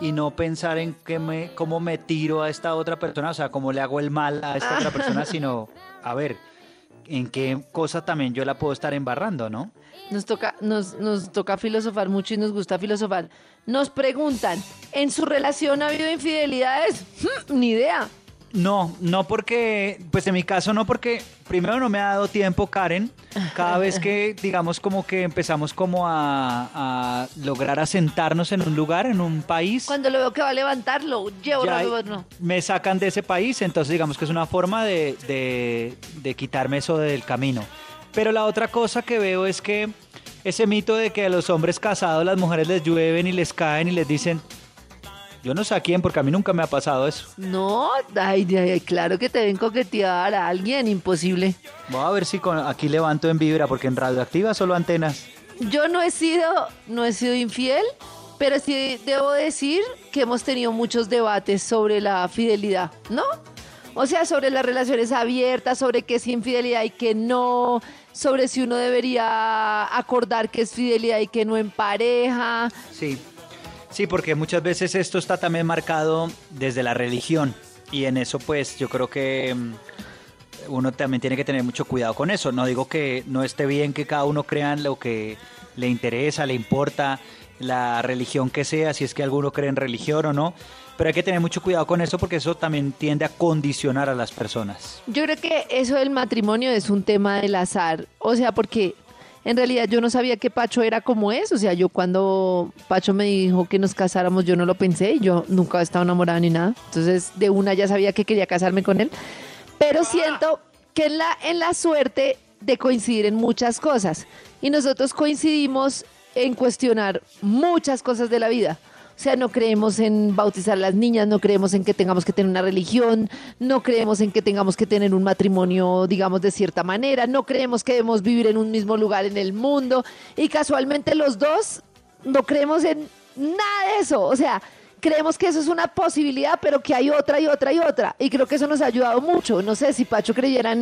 y no pensar en qué me, cómo me tiro a esta otra persona, o sea, cómo le hago el mal a esta otra persona, sino, a ver, en qué cosa también yo la puedo estar embarrando, ¿no? Nos toca, nos, nos toca filosofar mucho y nos gusta filosofar. Nos preguntan, ¿en su relación ha habido infidelidades? Hmm, Ni idea. No, no porque, pues en mi caso no porque primero no me ha dado tiempo Karen, cada vez que digamos como que empezamos como a, a lograr asentarnos en un lugar, en un país, Cuando lo veo que va a levantarlo, llevo ya no. me sacan de ese país, entonces digamos que es una forma de, de- de quitarme eso del camino. Pero la otra cosa que veo es que ese mito de que a los hombres casados las mujeres les llueven y les caen y les dicen, yo no sé a quién porque a mí nunca me ha pasado eso. No, ay, claro que te ven coquetear a alguien, imposible. Voy a ver si con, aquí levanto en vibra, porque en radioactiva solo antenas. Yo no he sido, no he sido infiel, pero sí debo decir que hemos tenido muchos debates sobre la fidelidad, ¿no? O sea, sobre las relaciones abiertas, sobre qué es infidelidad y qué no, sobre si uno debería acordar que es fidelidad y que no en pareja. Sí, sí, porque muchas veces esto está también marcado desde la religión y en eso pues yo creo que mm, uno también tiene que tener mucho cuidado con eso. No digo que no esté bien que cada uno crea en lo que le interesa, le importa, la religión que sea, si es que alguno cree en religión o no, pero hay que tener mucho cuidado con eso porque eso también tiende a condicionar a las personas. Yo creo que eso del matrimonio es un tema del azar. O sea, porque en realidad yo no sabía que Pacho era como es. O sea, yo cuando Pacho me dijo que nos casáramos, yo no lo pensé. y Yo nunca he estado enamorada ni nada. Entonces, de una ya sabía que quería casarme con él. Pero siento que en la, en la suerte de coincidir en muchas cosas. Y nosotros coincidimos en cuestionar muchas cosas de la vida. O sea, no creemos en bautizar a las niñas, no creemos en que tengamos que tener una religión, no creemos en que tengamos que tener un matrimonio, digamos, de cierta manera, no creemos que debemos vivir en un mismo lugar en el mundo. Y casualmente los dos no creemos en nada de eso. O sea, creemos que eso es una posibilidad, pero que hay otra y otra y otra. Y creo que eso nos ha ayudado mucho. No sé si Pacho creyera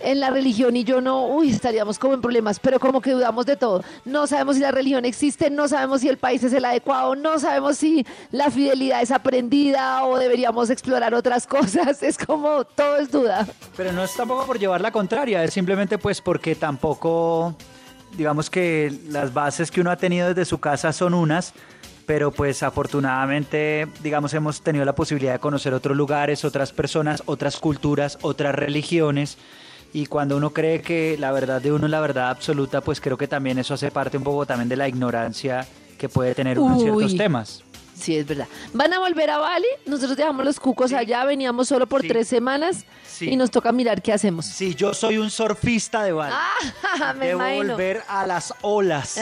en, la religión y yo no, uy, estaríamos como en problemas, pero como que dudamos de todo. No sabemos si la religión existe, no sabemos si el país es el adecuado, no sabemos si la fidelidad es aprendida o deberíamos explorar otras [LAUGHS] cosas. Es como todo es duda. Pero no es tampoco por llevar la contraria, es simplemente pues porque tampoco, digamos que las bases que uno ha tenido desde su casa son unas, pero pues afortunadamente, digamos, hemos tenido la posibilidad de conocer otros lugares, otras personas, otras culturas, otras religiones. Y cuando uno cree que la verdad de uno es la verdad absoluta, pues creo que también eso hace parte un poco también de la ignorancia que puede tener uno en ciertos temas. Sí, es verdad. ¿Van a volver a Bali? Nosotros dejamos los cucos allá, veníamos solo por tres semanas Sí. y nos toca mirar qué hacemos. Sí, yo soy un surfista de Bali. Ah, [LAUGHS] me Debo imagino. volver a las olas.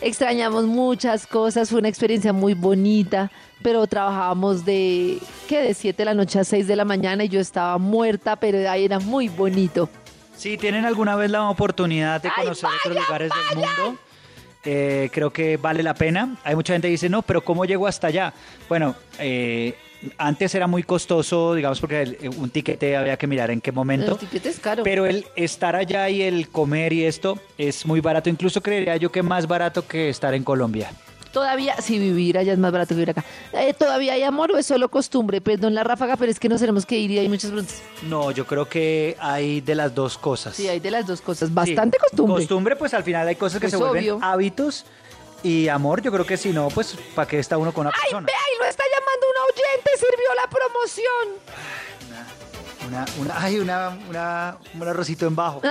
Extrañamos muchas cosas, fue una experiencia muy bonita, pero trabajábamos de, ¿qué? De 7 de la noche a 6 de la mañana y yo estaba muerta, pero ahí era muy bonito. Si tienen alguna vez la oportunidad de conocer otros lugares del mundo, eh, creo que vale la pena. Hay mucha gente que dice, no, pero ¿cómo llego hasta allá? Bueno, eh, antes era muy costoso, digamos, porque el- un tiquete había que mirar en qué momento. El tiquete es caro. Pero el estar allá y el comer y esto es muy barato. Incluso creería yo que más barato que estar en Colombia. Todavía, si vivir allá es más barato que vivir acá. Eh, ¿Todavía hay amor o es solo costumbre? Perdón la ráfaga, pero es que nos tenemos que ir y hay muchas preguntas. No, yo creo que hay de las dos cosas. Sí, hay de las dos cosas. Bastante costumbre. Costumbre, pues al final hay cosas que Pues se vuelven hábitos. Y amor, yo creo que si no, pues ¿para qué está uno con una ¡Ay, persona? vea! Y lo está llamando un oyente, sirvió la promoción. Una, una, ay, una, una, un arrocito en bajo.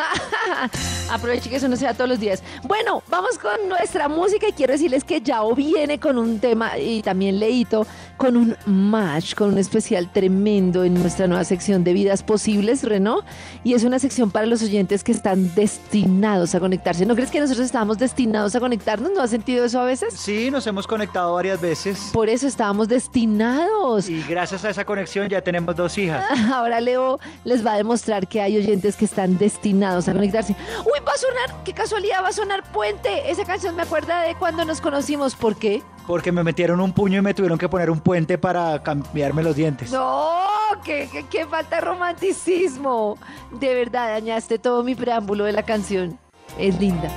[LAUGHS] Aproveche que eso no sea todos los días. Bueno, vamos con nuestra música y quiero decirles que Yao viene con un tema y también Leito con un match, con un especial tremendo en nuestra nueva sección de Vidas Posibles, Renault. Y es una sección para los oyentes que están destinados a conectarse. ¿No crees que nosotros estábamos destinados a conectarnos? ¿No has sentido eso a veces? Sí, nos hemos conectado varias veces. Por eso estábamos destinados. Y gracias a esa conexión ya tenemos dos hijas. [LAUGHS] Ahora Leo les va a demostrar que hay oyentes que están destinados a conectarse. Uy, va a sonar, qué casualidad, va a sonar Puente. Esa canción me acuerda de cuando nos conocimos. ¿Por qué? Porque me metieron un puño y me tuvieron que poner un puente para cambiarme los dientes. No, qué, qué- qué falta de romanticismo. De verdad, dañaste todo mi preámbulo de la canción. Es linda.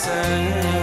sun.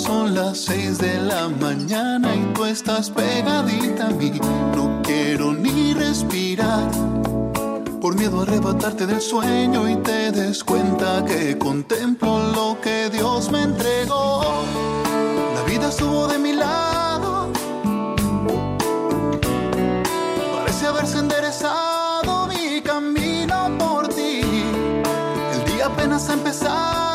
son las seis de la mañana y tú estás pegadita a mí. No quiero ni respirar. Por miedo a arrebatarte del sueño y te des cuenta que contemplo lo que Dios me entregó. La vida estuvo de mi lado. Parece haberse enderezado mi camino por ti. El día apenas ha empezado.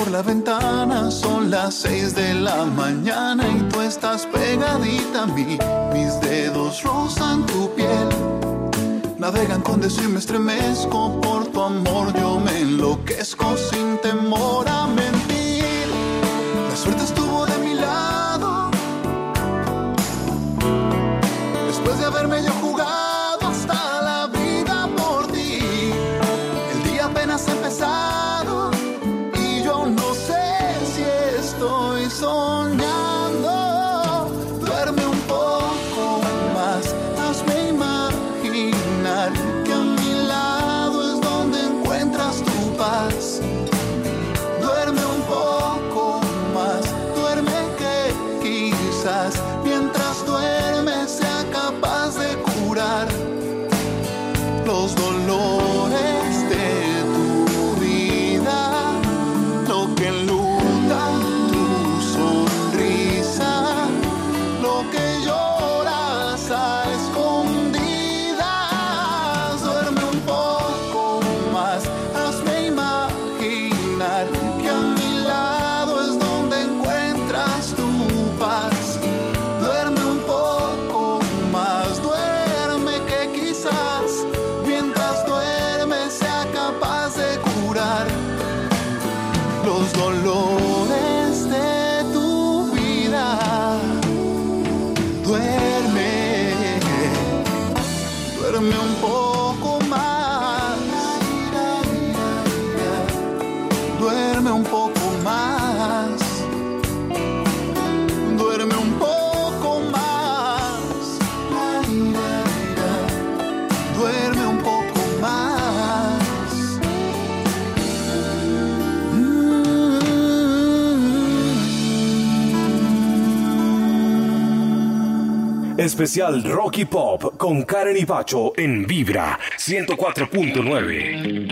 por la ventana, son las seis de la mañana y tú estás pegadita a mí. Mis dedos rozan tu piel, navegan con deseo me estremezco. Por tu amor yo me enloquezco sin temor a mentir. La suerte estuvo de mi lado. Después de haberme yo especial Rocky Pop con Karen y Pacho en Vibra 104.9.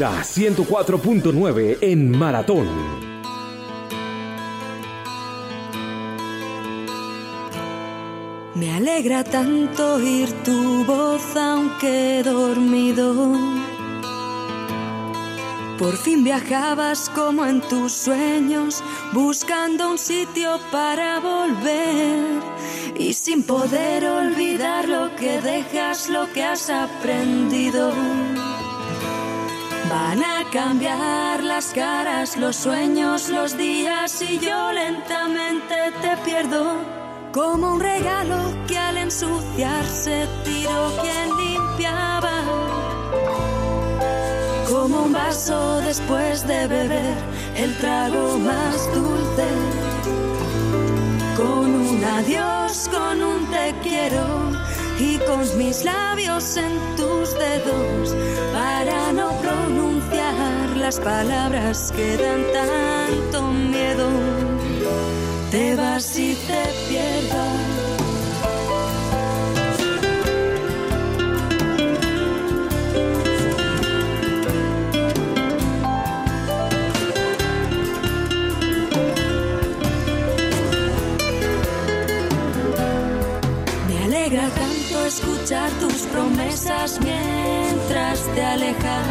Vibra 104.9 en Maratón. Me alegra tanto oír tu voz aunque dormido. Por fin viajabas como en tus sueños, buscando un sitio para volver. Y sin poder olvidar lo que dejas, lo que has aprendido. Van a cambiar las caras, los sueños, los días y yo lentamente te pierdo. Como un regalo que al ensuciarse tiró quien limpiaba. Como un vaso después de beber el trago más dulce. Con un adiós, con un te quiero y con mis labios en tus dedos para no pronunciar las palabras que dan tanto miedo. Te vas y te tus promesas mientras te alejas.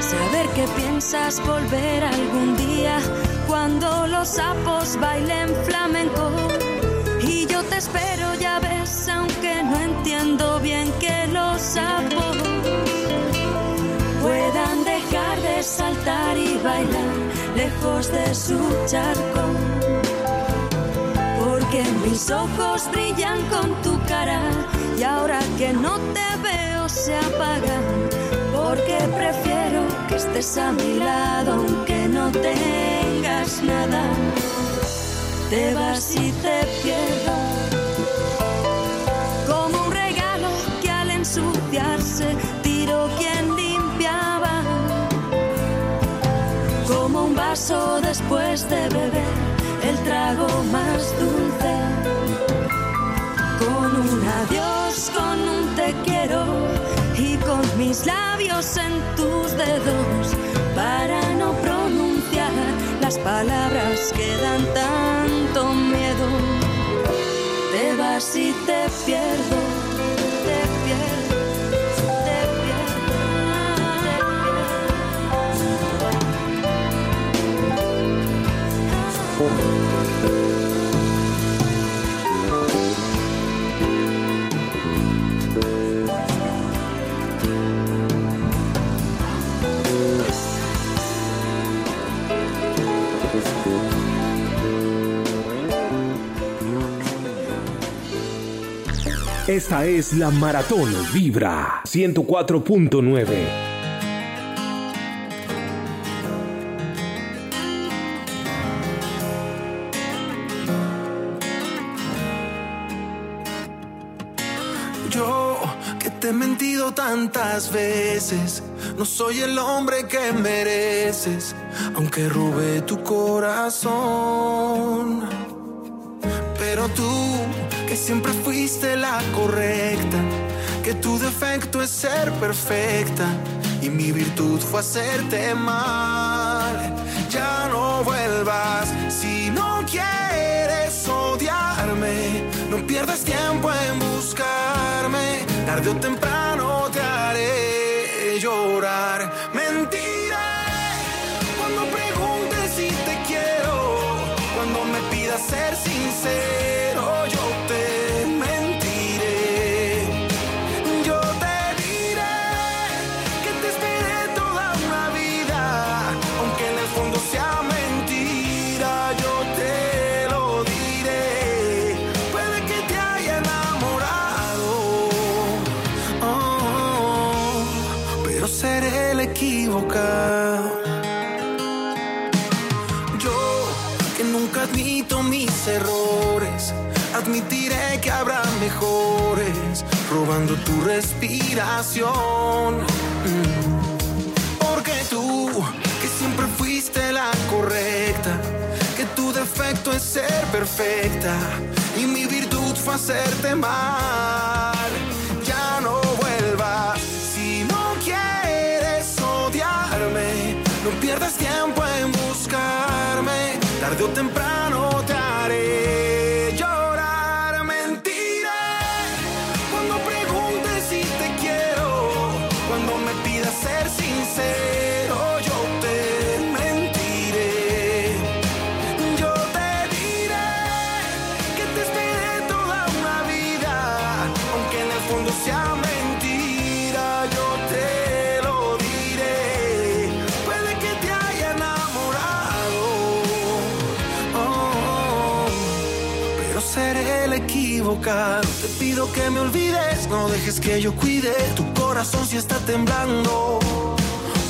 Saber que piensas volver algún día cuando los sapos bailen flamenco. Y yo te espero, ya ves, aunque no entiendo bien que los sapos puedan dejar de saltar y bailar lejos de su charco. Porque mis ojos brillan con tu cara y ahora que no te veo se apagan. Porque prefiero que estés a mi lado aunque no tengas nada. Te vas y te pierdo. Como un regalo que al ensuciarse tiró quien limpiaba. Como un vaso después de beber el trago más dulce. Con un adiós, con un te quiero y con mis labios en tus dedos para no pronunciar las palabras que dan tanto miedo. Te vas y te pierdo, Esta es la Maratón Vibra 104.9. Yo que te he mentido tantas veces, no soy el hombre que mereces, aunque robé tu corazón. Pero tú, siempre fuiste la correcta, que tu defecto es ser perfecta y mi virtud fue hacerte mal. Ya no vuelvas si no quieres odiarme, no pierdas tiempo en buscarme, tarde o temprano te haré llorar. mejores, robando tu respiración. Mm. Porque tú, que siempre fuiste la correcta, que tu defecto es ser perfecta y mi virtud fue hacerte mal. Ya no vuelvas si no quieres odiarme, no pierdas tiempo en buscarme, tarde o temprano Te pido que me olvides, no dejes que yo cuide tu corazón si está temblando.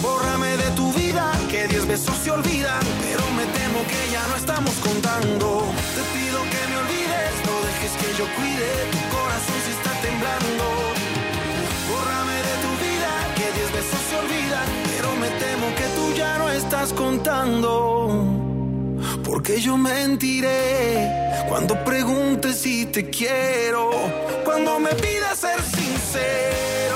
Bórrame de tu vida, que diez besos se olvidan, pero me temo que ya no estamos contando. Te pido que me olvides, no dejes que yo cuide tu corazón si está temblando. Bórrame de tu vida, que diez besos se olvidan, pero me temo que tú ya no estás contando. Porque yo mentiré cuando preguntes si te quiero. Cuando me pidas ser sincero,